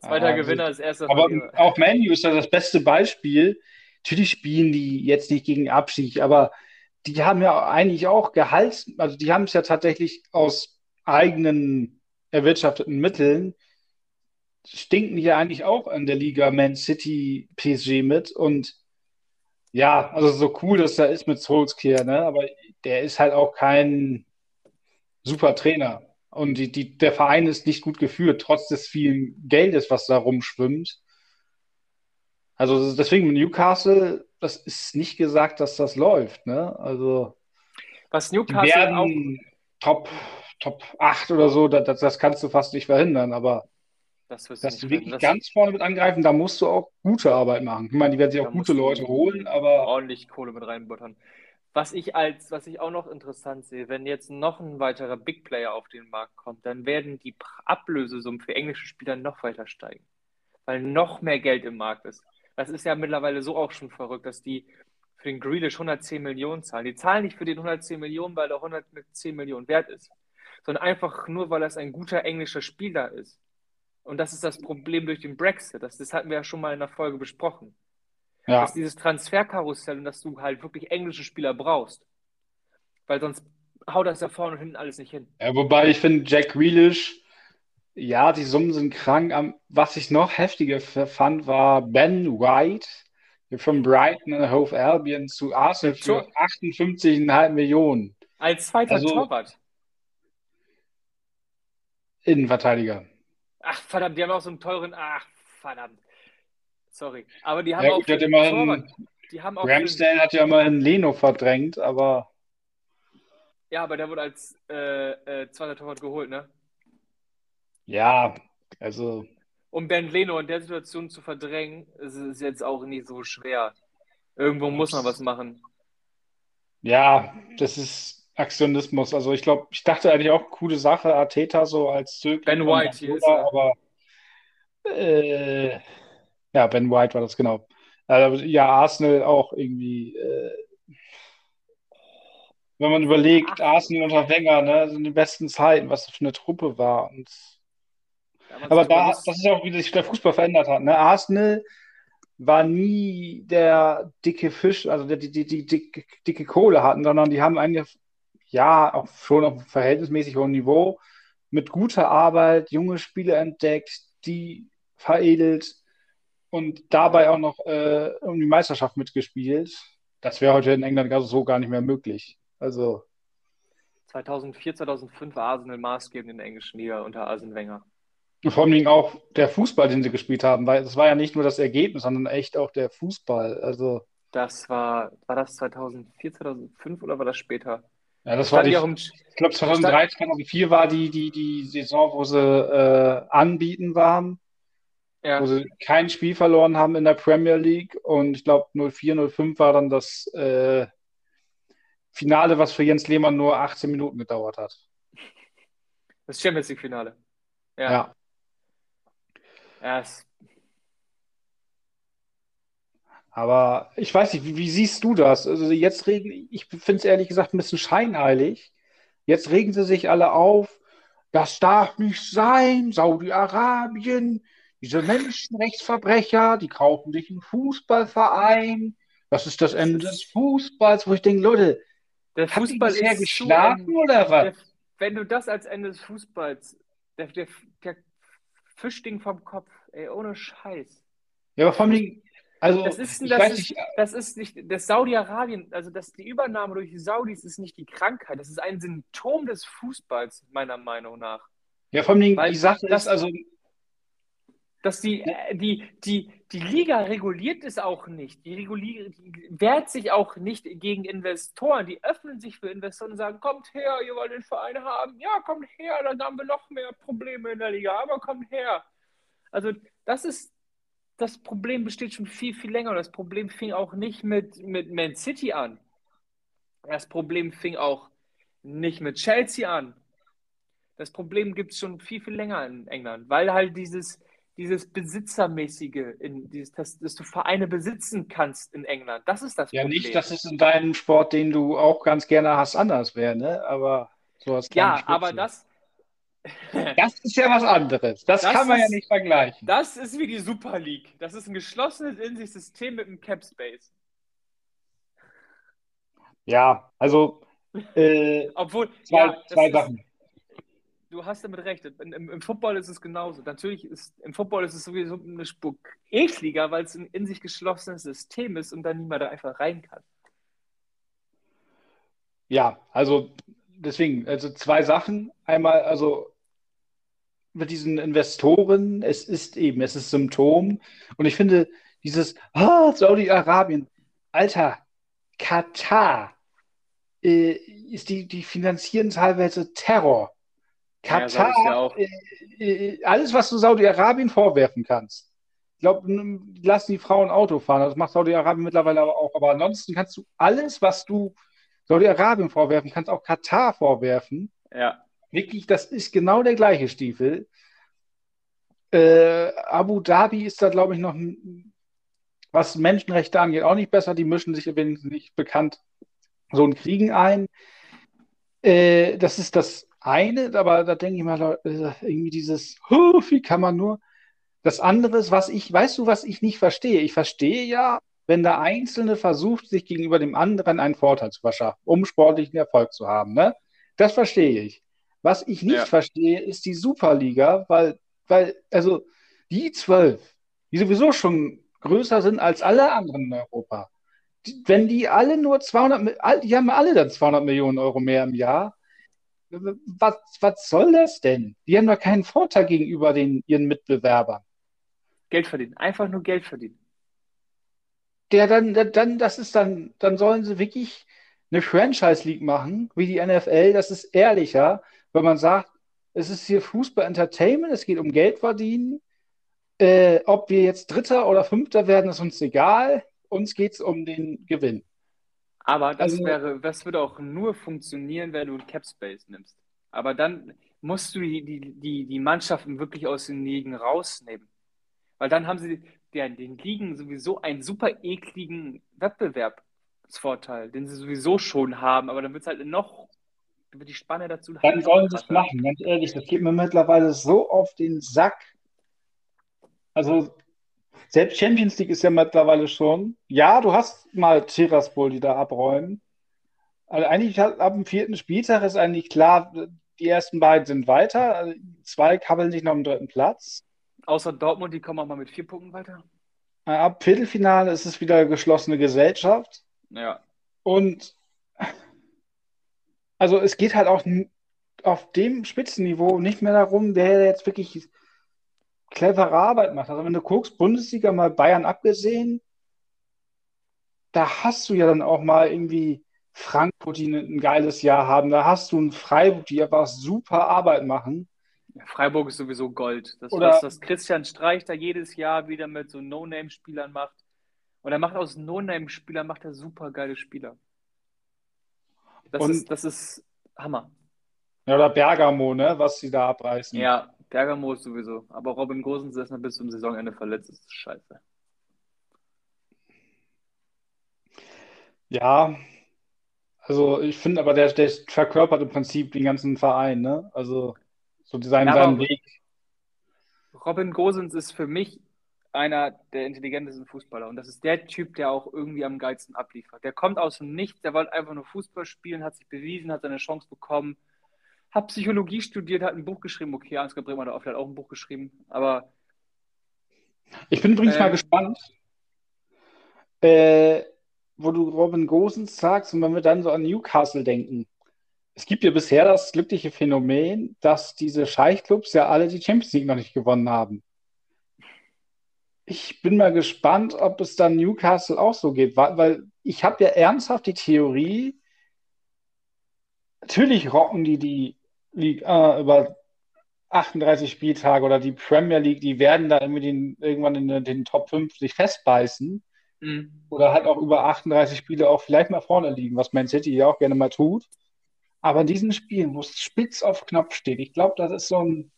Zweiter ah, Gewinner ist erster Aber Verlierer. auch Manu ist ja das beste Beispiel. Natürlich spielen die jetzt nicht gegen Abstieg, aber die haben ja eigentlich auch Gehalt, also die haben es ja tatsächlich aus eigenen erwirtschafteten Mitteln, stinken die ja eigentlich auch an der Liga Man City PSG mit und ja, also so cool das da ist mit Solskjaer, ne? aber der ist halt auch kein super Trainer. Und die, die, der Verein ist nicht gut geführt, trotz des vielen Geldes, was da rumschwimmt. Also deswegen Newcastle, das ist nicht gesagt, dass das läuft. Ne? Also was Newcastle werden auch Top, Top 8 oder so, das, das kannst du fast nicht verhindern, aber das dass du wirklich das ganz vorne mit angreifen, da musst du auch gute Arbeit machen. Ich meine, die werden sich auch gute Leute holen, aber. Ordentlich Kohle mit reinbuttern. Was ich als, was ich auch noch interessant sehe, wenn jetzt noch ein weiterer Big Player auf den Markt kommt, dann werden die Ablösesummen für englische Spieler noch weiter steigen, weil noch mehr Geld im Markt ist. Das ist ja mittlerweile so auch schon verrückt, dass die für den Grealish 110 Millionen zahlen. Die zahlen nicht für den 110 Millionen, weil er 110 Millionen wert ist, sondern einfach nur, weil das ein guter englischer Spieler ist. Und das ist das Problem durch den Brexit. Das, das hatten wir ja schon mal in der Folge besprochen. Ja. Dass dieses Transferkarussell und dass du halt wirklich englische Spieler brauchst. Weil sonst haut das ja vorne und hinten alles nicht hin. Ja, wobei ich finde, Jack Grealish, ja, die Summen sind krank. Was ich noch heftiger fand, war Ben White von Brighton und Hove Albion zu Arsenal für 58,5 Millionen. Als zweiter also, Torwart. Innenverteidiger. Ach, verdammt, die haben auch so einen teuren. Ach, verdammt. Sorry. Aber die haben ja, auch. Gut, immerhin, die haben auch Ramsdale hat ja immerhin Leno verdrängt, aber. Ja, aber der wurde als äh, äh, zweiter Torwart geholt, ne? Ja, also. Um Ben Leno in der Situation zu verdrängen, ist es jetzt auch nicht so schwer. Irgendwo muss man was machen. Ja, das ist Aktionismus. Also ich glaube, ich dachte eigentlich auch coole Sache, Arteta so als Zögling. Ben White hier ist er. Aber äh, ja, Ben White war das genau. Also, ja, Arsenal auch irgendwie. Äh, wenn man überlegt, Arsenal unter Wenger, ne, sind die besten Zeiten, was das für eine Truppe war. Und, aber da, das ist auch, wie sich der Fußball verändert hat. Ne? Arsenal war nie der dicke Fisch, also der, die, die, die dicke, dicke Kohle hatten, sondern die haben eigentlich ja, auch schon auf verhältnismäßig hohem Niveau, mit guter Arbeit junge Spiele entdeckt, die veredelt und dabei auch noch äh, um die Meisterschaft mitgespielt. Das wäre heute in England so gar nicht mehr möglich. Also 2004, 2005 war Arsenal maßgebend in der englischen Liga unter Arsene Wenger. Und vor allem auch der Fußball, den sie gespielt haben, weil das war ja nicht nur das Ergebnis, sondern echt auch der Fußball. Also das war, war das 2004, 2005 oder war das später? Ja, das war die, ich glaube 2003, 2004 war die, die, die Saison, wo sie äh, anbieten waren, ja. wo sie kein Spiel verloren haben in der Premier League und ich glaube 04, 05 war dann das äh, Finale, was für Jens Lehmann nur 18 Minuten gedauert hat. Das Champions League Finale. Ja. Ja, ja Aber ich weiß nicht, wie, wie siehst du das? Also jetzt regen, ich finde es ehrlich gesagt ein bisschen scheinheilig. Jetzt regen sie sich alle auf. Das darf nicht sein. Saudi-Arabien, diese Menschenrechtsverbrecher, die kaufen sich einen Fußballverein. Das ist das Ende des Fußballs, wo ich denke, Leute, der Fußball ist geschlafen so, oder was? Der, wenn du das als Ende des Fußballs, der, der, der Fischding vom Kopf, ey, ohne Scheiß. Ja, aber vor allem, also, das ist, das, ist, nicht, das ist nicht, das Saudi-Arabien, also das, die Übernahme durch die Saudis ist nicht die Krankheit, das ist ein Symptom des Fußballs, meiner Meinung nach. Ja, vor allem Weil die Sache ist, also. Dass die, äh, die, die, die Liga reguliert es auch nicht. Die, reguliert, die wehrt sich auch nicht gegen Investoren. Die öffnen sich für Investoren und sagen: Kommt her, ihr wollt den Verein haben. Ja, kommt her, dann haben wir noch mehr Probleme in der Liga, aber kommt her. Also, das ist das Problem besteht schon viel, viel länger. Das Problem fing auch nicht mit, mit Man City an. Das Problem fing auch nicht mit Chelsea an. Das Problem gibt es schon viel, viel länger in England, weil halt dieses, dieses Besitzermäßige, in dieses, dass, dass, du Vereine besitzen kannst in England, das ist das ja, Problem. Ja, nicht, dass es in deinem Sport, den du auch ganz gerne hast, anders wäre, ne? Aber sowas Ja, aber das, das ist ja was anderes. Das, das kann man ist, ja nicht vergleichen. Das ist wie die Super League. Das ist ein geschlossenes in sich System mit einem Cap Space. Ja, also. Äh, Obwohl, zwei, ja, zwei Sachen. Ist, du hast damit recht. Im, Im, Football ist es genauso. Natürlich ist im Football ist es sowieso eine Spur ekliger, weil es ein in sich geschlossenes System ist und dann niemand da einfach rein kann. Ja, also deswegen, also zwei Sachen. Einmal, also mit diesen Investoren, es ist eben, es ist Symptom. Und ich finde, dieses, ah, Saudi-Arabien, Alter, Katar, äh, ist die, die finanzieren teilweise Terror. Katar, ja, äh, äh, alles, was du Saudi-Arabien vorwerfen kannst. Ich glaube, lassen die Frauen Auto fahren. Das macht Saudi-Arabien mittlerweile aber auch. Aber ansonsten kannst du alles, was du Saudi-Arabien vorwerfen, kannst auch Katar vorwerfen. Ja. Wirklich, das ist genau der gleiche Stiefel. Äh, Abu Dhabi ist da, glaube ich, noch, was Menschenrechte angeht, auch nicht besser. Die mischen sich wenigstens nicht bekannt so in Kriegen ein. Äh, das ist das eine, aber da denke ich mal, irgendwie dieses, wie kann man nur. Das andere ist, was ich, weißt du, was ich nicht verstehe? Ich verstehe ja, wenn der Einzelne versucht, sich gegenüber dem anderen einen Vorteil zu verschaffen, um sportlichen Erfolg zu haben. Ne? Das verstehe ich. Was ich nicht ja. verstehe, ist die Superliga, weil, weil, also die zwölf, die sowieso schon größer sind als alle anderen in Europa, die, wenn die alle nur 200, die haben alle dann 200 Millionen Euro mehr im Jahr, was, was soll das denn? Die haben doch keinen Vorteil gegenüber den, ihren Mitbewerbern. Geld verdienen, einfach nur Geld verdienen. Der dann, dann, das ist dann, dann sollen sie wirklich eine Franchise League machen, wie die NFL, das ist ehrlicher, wenn man sagt, es ist hier Fußball Entertainment, es geht um Geld verdienen. Äh, ob wir jetzt Dritter oder Fünfter werden, ist uns egal. Uns geht es um den Gewinn. Aber das also, wäre, das würde auch nur funktionieren, wenn du einen Cap Space nimmst. Aber dann musst du die, die, die, die Mannschaften wirklich aus den Ligen rausnehmen. Weil dann haben sie ja, den Ligen sowieso einen super ekligen Wettbewerbsvorteil, den sie sowieso schon haben. Aber dann wird es halt noch, die Spanne dazu. Dann halt sollen sie es machen, ganz ehrlich. Das geht mir mittlerweile so auf den Sack. Also selbst Champions League ist ja mittlerweile schon. Ja, du hast mal Tiraspol, die da abräumen. Also eigentlich ab dem vierten Spieltag ist eigentlich klar, die ersten beiden sind weiter. Also zwei kabbeln sich noch am dritten Platz. Außer Dortmund, die kommen auch mal mit vier Punkten weiter. Ab Viertelfinale ist es wieder geschlossene Gesellschaft. Ja. Und also es geht halt auch auf dem Spitzenniveau nicht mehr darum, wer jetzt wirklich clevere Arbeit macht. Also wenn du guckst, Bundesliga mal Bayern abgesehen, da hast du ja dann auch mal irgendwie Frankfurt, die ein geiles Jahr haben. Da hast du einen Freiburg, die einfach super Arbeit machen. Freiburg ist sowieso Gold. Das, Oder, was das Christian Streich da jedes Jahr wieder mit so No-Name-Spielern macht. Und er macht aus No-Name-Spielern macht er super geile Spieler. Das, und, ist, das ist Hammer. Ja, oder Bergamo, ne, was sie da abreißen. Ja, Bergamo ist sowieso. Aber Robin Gosens ist noch bis zum Saisonende verletzt. Das ist scheiße. Ja, also ich finde aber, der, der verkörpert im Prinzip den ganzen Verein, ne? Also so seinen, ja, seinen Weg. Robin Gosens ist für mich einer der intelligentesten Fußballer. Und das ist der Typ, der auch irgendwie am geilsten abliefert. Der kommt aus dem Nichts, der wollte einfach nur Fußball spielen, hat sich bewiesen, hat seine Chance bekommen habe Psychologie studiert, hat ein Buch geschrieben. Okay, Ansgar Bremer hat auch ein Buch geschrieben, aber. Ich bin übrigens äh, mal gespannt, äh, wo du Robin Gosens sagst und wenn wir dann so an Newcastle denken. Es gibt ja bisher das glückliche Phänomen, dass diese Scheichclubs ja alle die Champions League noch nicht gewonnen haben. Ich bin mal gespannt, ob es dann Newcastle auch so geht, weil, weil ich habe ja ernsthaft die Theorie, natürlich rocken die die League äh, über 38 Spieltage oder die Premier League, die werden da den, irgendwann in den, den Top 5 sich festbeißen. Mhm. Oder halt auch über 38 Spiele auch vielleicht mal vorne liegen, was Man City ja auch gerne mal tut. Aber in diesen Spielen, wo es spitz auf Knopf steht, ich glaube, das ist so ein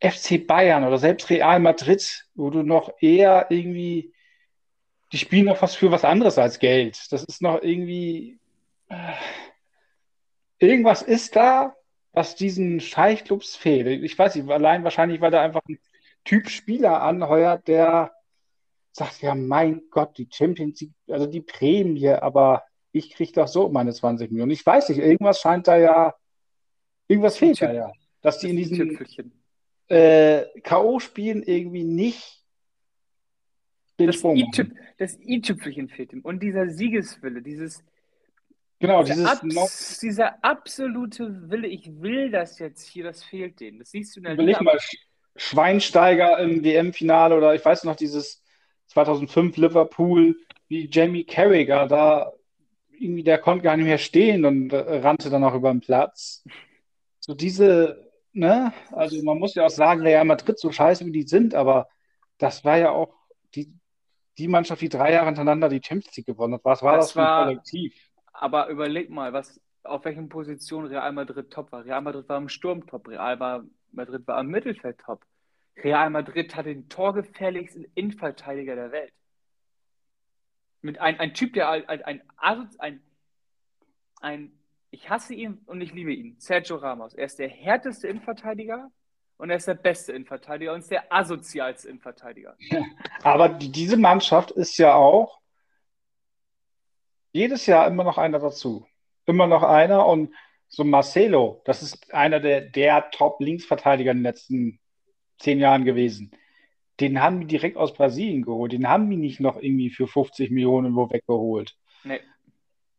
FC Bayern oder selbst Real Madrid, wo du noch eher irgendwie, die spielen noch was für was anderes als Geld. Das ist noch irgendwie, äh, irgendwas ist da, was diesen Scheichclubs fehlt. Ich weiß nicht, allein wahrscheinlich, weil da einfach ein Typ Spieler anheuert, der sagt, ja, mein Gott, die Champions League, also die Prämie, aber ich kriege doch so meine 20 Millionen. Ich weiß nicht, irgendwas scheint da ja, irgendwas fehlt da ja. Dass die in diesen äh, K.O.-Spielen irgendwie nicht den das Sprung Das i-Tüpfelchen fehlt ihm. Und dieser Siegeswille, dieses, Genau, dieser, Abs dieser absolute Wille, ich will das jetzt hier, das fehlt denen. Das siehst du in der Überleg mal, Schweinsteiger im WM-Finale oder ich weiß noch, dieses 2005 Liverpool, wie Jamie Carragher da irgendwie, der konnte gar nicht mehr stehen und äh, rannte dann auch über den Platz. So diese, ne, also man muss ja auch sagen, Real Madrid, so scheiße wie die sind, aber das war ja auch die, die Mannschaft, die drei Jahre hintereinander die Champions League gewonnen hat. Was war das, das für ein Kollektiv? Aber überleg mal, was, auf welchen Positionen Real Madrid top war. Real Madrid war im Sturm top, Real Madrid war im Mittelfeld top. Real Madrid hat den torgefährlichsten Innenverteidiger der Welt. Mit ein, ein Typ, der ein, ein, ein, ein, ich hasse ihn und ich liebe ihn, Sergio Ramos. Er ist der härteste Innenverteidiger und er ist der beste Innenverteidiger und ist der asozialste Innenverteidiger. Aber diese Mannschaft ist ja auch jedes Jahr immer noch einer dazu. Immer noch einer und so Marcelo, das ist einer der, der Top-Linksverteidiger in den letzten zehn Jahren gewesen. Den haben die direkt aus Brasilien geholt. Den haben die nicht noch irgendwie für 50 Millionen wo weggeholt. Nee.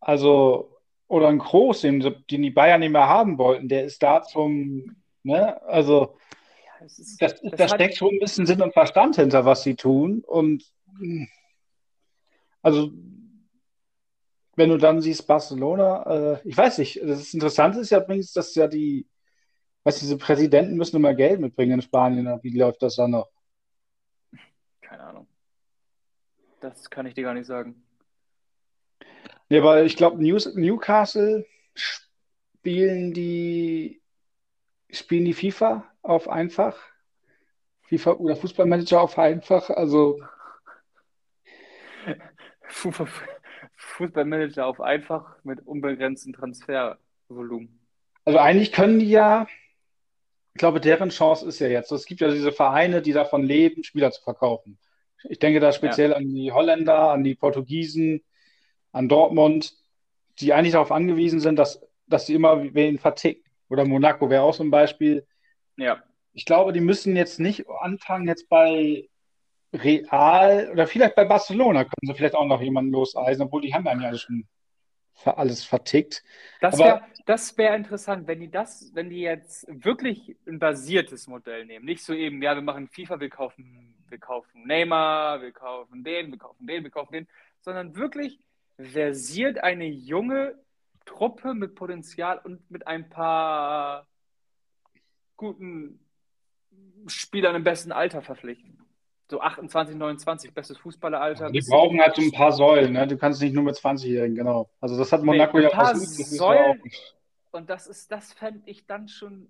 Also, oder ein Groß, den, den die Bayern nicht mehr haben wollten, der ist da zum, ne, also ja, ist, das, das da steckt schon ein bisschen Sinn und Verstand hinter, was sie tun. Und also wenn du dann siehst, Barcelona, äh, ich weiß nicht, das Interessante ist ja übrigens, dass ja die, was diese Präsidenten müssen immer Geld mitbringen in Spanien. Wie läuft das dann noch? Keine Ahnung. Das kann ich dir gar nicht sagen. Ja, weil ich glaube, Newcastle spielen die spielen die FIFA auf einfach. FIFA oder Fußballmanager auf einfach. Also Fußballmanager auf einfach mit unbegrenztem Transfervolumen. Also eigentlich können die ja, ich glaube, deren Chance ist ja jetzt. Es gibt ja diese Vereine, die davon leben, Spieler zu verkaufen. Ich denke da speziell ja. an die Holländer, an die Portugiesen, an Dortmund, die eigentlich darauf angewiesen sind, dass, dass sie immer wen verticken. Oder Monaco wäre auch so ein Beispiel. Ja. Ich glaube, die müssen jetzt nicht anfangen, jetzt bei Real oder vielleicht bei Barcelona können sie vielleicht auch noch jemanden loseisen, obwohl die haben ja schon alles vertickt. Das wäre wär interessant, wenn die das, wenn die jetzt wirklich ein basiertes Modell nehmen. Nicht so eben, ja, wir machen FIFA, wir kaufen, wir kaufen Neymar, wir kaufen den, wir kaufen den, wir kaufen den, sondern wirklich versiert eine junge Truppe mit Potenzial und mit ein paar guten Spielern im besten Alter verpflichten so 28, 29, bestes Fußballeralter. Die brauchen halt so ein paar Säulen, ne? Du kannst nicht nur mit 20-Jährigen, genau. Also das hat Monaco nee, ja versucht. Das Säulen, und das ist, das fände ich dann schon.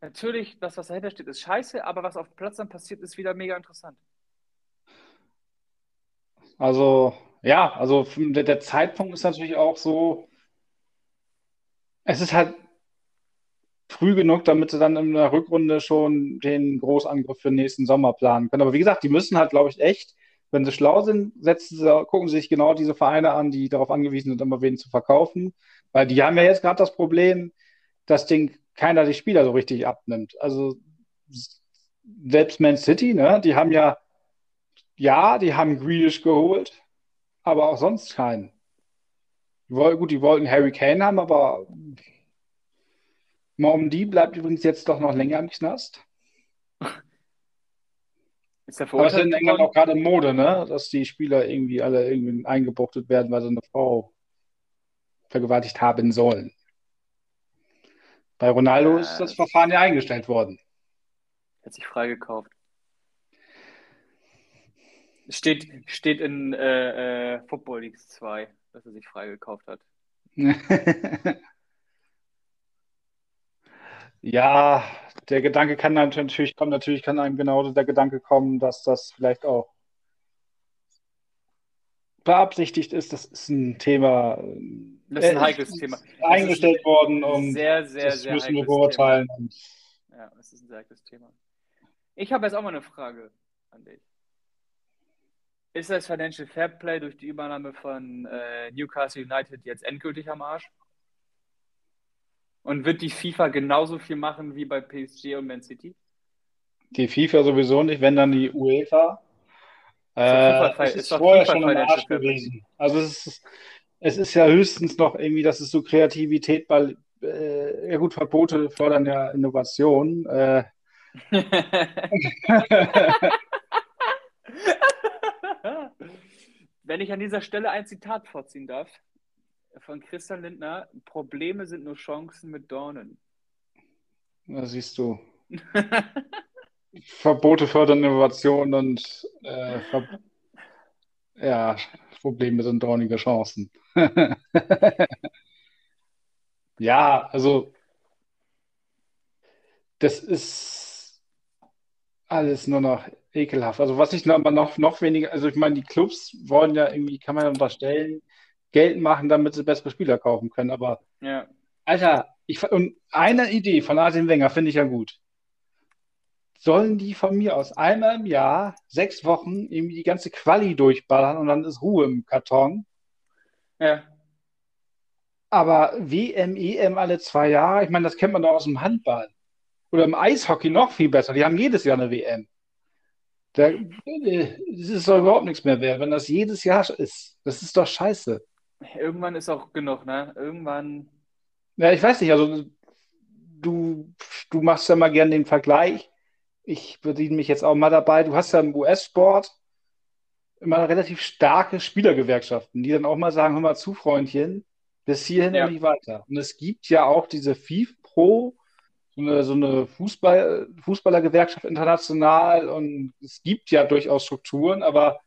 Natürlich, das, was dahinter steht, ist scheiße, aber was auf dem Platz dann passiert, ist wieder mega interessant. Also, ja, also der, der Zeitpunkt ist natürlich auch so. Es ist halt früh genug, damit sie dann in der Rückrunde schon den Großangriff für den nächsten Sommer planen können. Aber wie gesagt, die müssen halt, glaube ich, echt, wenn sie schlau sind, setzen sie, gucken sie sich genau diese Vereine an, die darauf angewiesen sind, immer wen zu verkaufen. Weil die haben ja jetzt gerade das Problem, dass den keiner die Spieler so richtig abnimmt. Also selbst Man City, ne, die haben ja, ja, die haben Grealish geholt, aber auch sonst keinen. Die wollten, gut, die wollten Harry Kane haben, aber Momdi bleibt übrigens jetzt doch noch länger im Knast. Ist der Aber es ist in England auch gerade Mode, ne? Dass die Spieler irgendwie alle irgendwie eingebuchtet werden, weil sie eine Frau vergewaltigt haben sollen. Bei Ronaldo ja, ist das Verfahren ja eingestellt worden. Hat sich freigekauft. Steht, steht in äh, äh, Football League 2, dass er sich freigekauft hat. Ja, der Gedanke kann natürlich kommen, natürlich kann einem genau der Gedanke kommen, dass das vielleicht auch beabsichtigt ist. Das ist ein Thema. Das ist ein äh, heikles Thema. Eingestellt worden und sehr, sehr, das sehr müssen wir beurteilen. Ja, das ist ein sehr heikles Thema. Ich habe jetzt auch mal eine Frage an dich. Ist das Financial Fairplay durch die Übernahme von äh, Newcastle United jetzt endgültig am Arsch? Und wird die FIFA genauso viel machen wie bei PSG und Man City? Die FIFA sowieso nicht, wenn dann die UEFA. Äh, es ist, vorher schon im Arsch gewesen. Also es ist, es ist ja höchstens noch irgendwie, dass es so Kreativität, weil äh, ja gut, Verbote fördern ja Innovation. Äh. Wenn ich an dieser Stelle ein Zitat vorziehen darf von Christian Lindner, Probleme sind nur Chancen mit Dornen. Da siehst du. Verbote fördern Innovation und äh, Ver ja, Probleme sind dornige Chancen. ja, also das ist alles nur noch ekelhaft. Also was ich noch, noch, noch weniger, also ich meine, die Clubs wollen ja irgendwie, kann man ja unterstellen, Geld machen, damit sie bessere Spieler kaufen können. Aber Ja. Alter, ich, und eine Idee von Arsene Wenger finde ich ja gut. Sollen die von mir aus einmal im Jahr, sechs Wochen, irgendwie die ganze Quali durchballern und dann ist Ruhe im Karton. Ja. Aber WM, EM alle zwei Jahre, ich meine, das kennt man doch aus dem Handball. Oder im Eishockey noch viel besser. Die haben jedes Jahr eine WM. Da, äh, das ist doch überhaupt nichts mehr wert, wenn das jedes Jahr ist. Das ist doch scheiße. Irgendwann ist auch genug, ne? Irgendwann. Ja, ich weiß nicht, also du, du machst ja mal gerne den Vergleich. Ich bediene mich jetzt auch mal dabei. Du hast ja im US-Sport immer relativ starke Spielergewerkschaften, die dann auch mal sagen, hör mal zu, Freundchen, bis hierhin Ja. und nicht weiter. Und es gibt ja auch diese FIFPro, so eine, so eine Fußball, Fußballergewerkschaft international und es gibt ja durchaus Strukturen, aber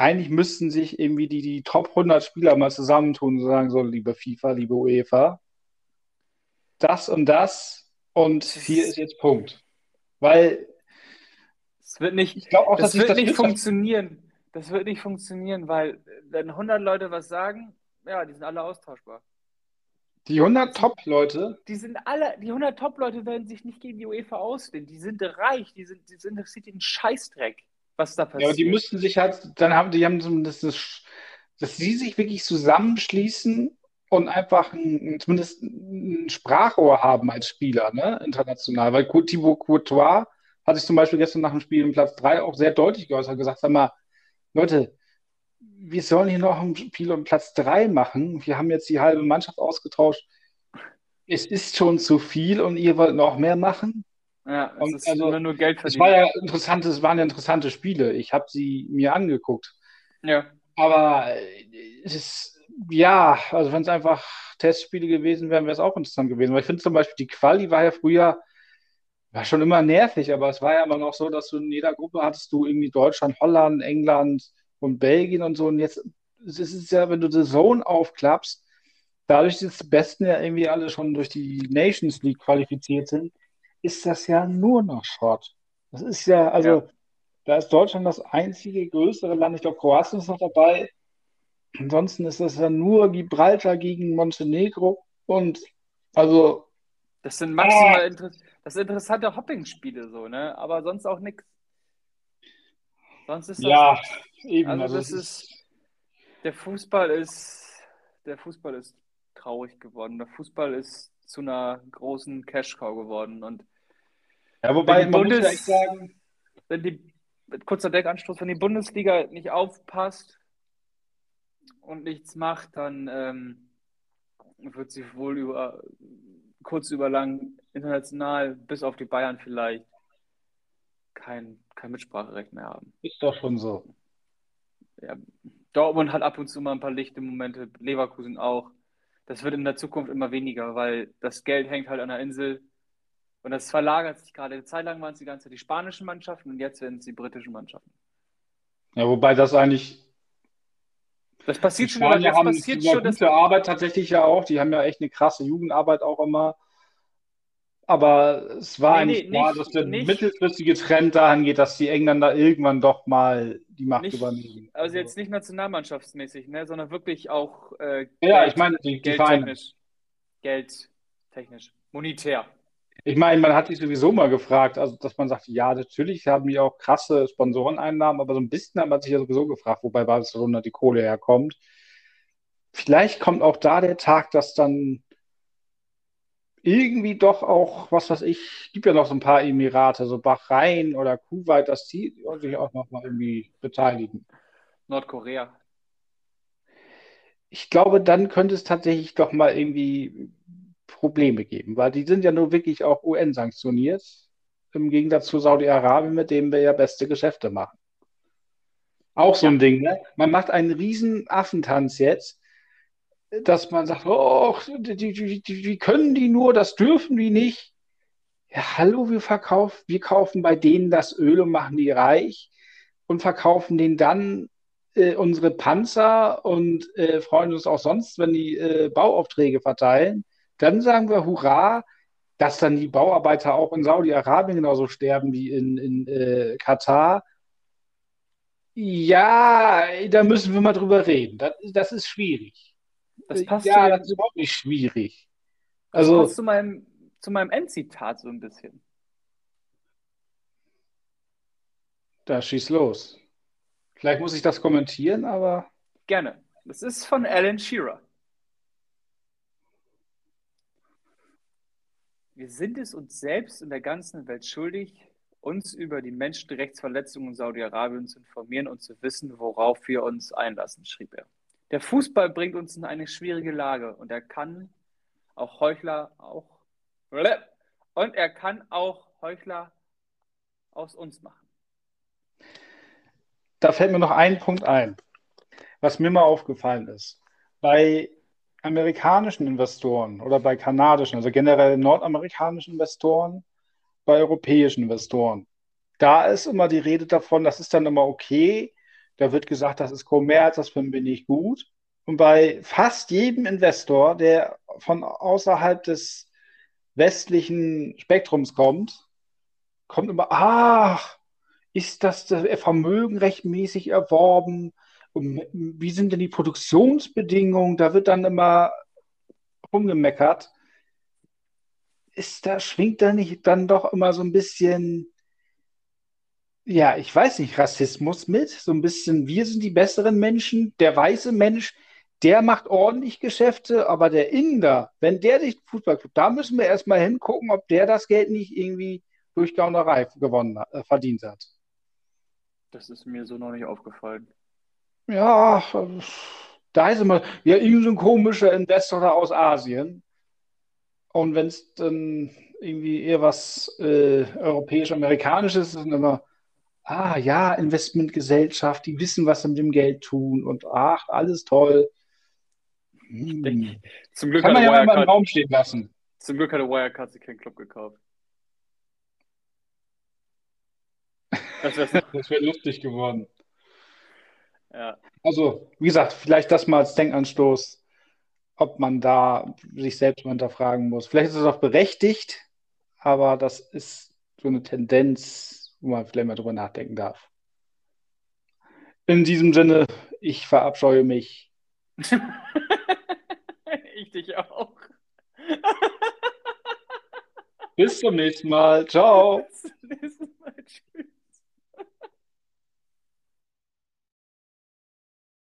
eigentlich müssten sich irgendwie die, die Top 100 Spieler mal zusammentun und sagen, so, liebe FIFA, liebe UEFA, das und das und hier ist jetzt Punkt. Weil Es wird nicht, ich glaube auch, das dass wird das nicht funktionieren. Das wird nicht funktionieren, weil wenn 100 Leute was sagen, ja, die sind alle austauschbar. die 100 Top-Leute, Die sind alle, die 100 Top-Leute werden sich nicht gegen die UEFA auslehnen. Die sind reich, die sind, die sind, das sieht den Scheißdreck, was da ja, aber passiert. die müssten sich halt, dann haben die haben das, das, dass sie sich wirklich zusammenschließen und einfach ein, zumindest ein Sprachrohr haben als Spieler, ne, international. Weil Thibaut Courtois hat sich zum Beispiel gestern nach dem Spiel im Platz 3 auch sehr deutlich geäußert, gesagt, sag mal, Leute, wir sollen hier noch ein Spiel um Platz 3 machen. Wir haben jetzt die halbe Mannschaft ausgetauscht. Es ist schon zu viel und ihr wollt noch mehr machen. Ja, es Und ist also, nur, nur Geld Es verdienen. war ja interessant, es waren ja interessante Spiele. Ich habe sie mir angeguckt. ja. Aber äh, es ist, ja, also wenn es einfach Testspiele gewesen wären, wäre es auch interessant gewesen. Weil ich finde zum Beispiel, die Quali war ja früher, war schon immer nervig, aber es war ja immer noch so, dass du in jeder Gruppe hattest du irgendwie Deutschland, Holland, England und Belgien und so. Und jetzt es ist ja, wenn du The Zone aufklappst, dadurch, dass die Besten ja irgendwie alle schon durch die Nations League qualifiziert sind, ist das ja nur noch Schrott. Das ist ja, also Ja. da ist Deutschland das einzige größere Land. Ich glaube, Kroatien ist noch dabei. Ansonsten ist das ja nur Gibraltar gegen Montenegro und also Das sind maximal inter das sind interessante Hopping-Spiele so, ne? Aber sonst auch nichts. Sonst ist das ja, eben. Also Also das es ist, der Fußball ist, der Fußball ist traurig geworden. Der Fußball ist zu einer großen Cash-Cow geworden. Und ja, wobei wenn die man muss Bundes- echt sagen, wenn die, kurzer Deckanstoß, wenn die Bundesliga nicht aufpasst und nichts macht, dann ähm, wird sie wohl über kurz über lang international, bis auf die Bayern vielleicht, kein, kein Mitspracherecht mehr haben. ist doch schon so. Ja, Dortmund hat ab und zu mal ein paar lichte Momente, Leverkusen auch. Das wird in der Zukunft immer weniger, weil das Geld hängt halt an der Insel. Und das verlagert sich gerade. Eine Zeit lang waren es die ganze Zeit die spanischen Mannschaften und jetzt werden es die britischen Mannschaften. Ja, wobei das eigentlich, Das passiert schon, Spanier das haben passiert schon, gute Arbeit tatsächlich ja auch. Die haben ja echt eine krasse Jugendarbeit auch immer. Aber es war Nee, eigentlich nee, klar, nicht- dass der nicht- mittelfristige Trend dahin geht, dass die Engländer irgendwann doch mal die Macht nicht, übernehmen. also jetzt nicht nationalmannschaftsmäßig, ne, sondern wirklich auch äh, Ja, Geld- ich meine, die, die geldtechnisch. Geldtechnisch. Monetär. Ich meine, man hat sich sowieso mal gefragt, also dass man sagt, ja, natürlich haben die auch krasse Sponsoreneinnahmen, aber so ein bisschen hat man sich ja sowieso gefragt, wobei Barcelona die Kohle herkommt. Vielleicht kommt auch da der Tag, dass dann irgendwie doch auch, was weiß ich, gibt ja noch so ein paar Emirate, so Bahrain oder Kuwait, dass die sich auch noch mal irgendwie beteiligen. Nordkorea. Ich glaube, dann könnte es tatsächlich doch mal irgendwie Probleme geben, weil die sind ja nur wirklich auch UN-sanktioniert, im Gegensatz zu Saudi-Arabien, mit dem wir ja beste Geschäfte machen. Auch so ein Ding, ne? Man macht einen riesen Affentanz jetzt, dass man sagt, oh, die, die, die, die, können die nur, das dürfen die nicht. Ja, hallo, wir verkaufen, wir kaufen bei denen das Öl und machen die reich und verkaufen denen dann äh, unsere Panzer und äh, freuen uns auch sonst, wenn die äh, Bauaufträge verteilen. Dann sagen wir Hurra, dass dann die Bauarbeiter auch in Saudi-Arabien genauso sterben wie in, in äh, Katar. Ja, da müssen wir mal drüber reden. Das, das ist schwierig. Das passt ja, zu, das ist überhaupt nicht schwierig. das Also, passt zu meinem, zu meinem Endzitat so ein bisschen. da schieß los. Vielleicht muss ich das kommentieren, aber Gerne. Das ist von Alan Shearer. Wir sind es uns selbst und der ganzen Welt schuldig, uns über die Menschenrechtsverletzungen in Saudi-Arabien zu informieren und zu wissen, worauf wir uns einlassen, schrieb er. Der Fußball bringt uns in eine schwierige Lage und er kann auch Heuchler auch und er kann auch Heuchler aus uns machen. da fällt mir noch ein Punkt ein, was mir mal aufgefallen ist. Bei amerikanischen Investoren oder bei kanadischen, also generell nordamerikanischen Investoren, bei europäischen Investoren, da ist immer die Rede davon, das ist dann immer okay. Da wird gesagt, das ist Kommerz, das finden wir gut. Und bei fast jedem Investor, der von außerhalb des westlichen Spektrums kommt, kommt immer, ach, ist das Vermögen rechtmäßig erworben? Wie sind denn die Produktionsbedingungen? Da wird dann immer rumgemeckert. Ist da, schwingt da nicht dann doch immer so ein bisschen, ja, ich weiß nicht, Rassismus mit? So ein bisschen, wir sind die besseren Menschen, der weiße Mensch, der macht ordentlich Geschäfte, aber der Inder, wenn der sich Fußball guckt, da müssen wir erstmal hingucken, ob der das Geld nicht irgendwie durch Gaunerei gewonnen, äh, verdient hat. Das ist mir so noch nicht aufgefallen. Ja, da heißt immer, ja, irgend so ein komischer Investor aus Asien. Und wenn es dann irgendwie eher was äh, europäisch-amerikanisches ist, ist dann immer, ah ja, Investmentgesellschaft, die wissen, was sie mit dem Geld tun und ach, alles toll. Hm. Zum Glück Kann man hat ja mal im Wirecard, Raum stehen lassen. zum Glück hat Wirecard sich keinen Club gekauft. Das wäre lustig geworden. ja. Also, wie gesagt, vielleicht das mal als Denkanstoß, ob man da sich selbst mal hinterfragen muss. Vielleicht ist es auch berechtigt, aber das ist so eine Tendenz, wo man vielleicht mal drüber nachdenken darf. In diesem Sinne, ich verabscheue mich. Ich dich auch. Bis zum nächsten Mal. Ciao.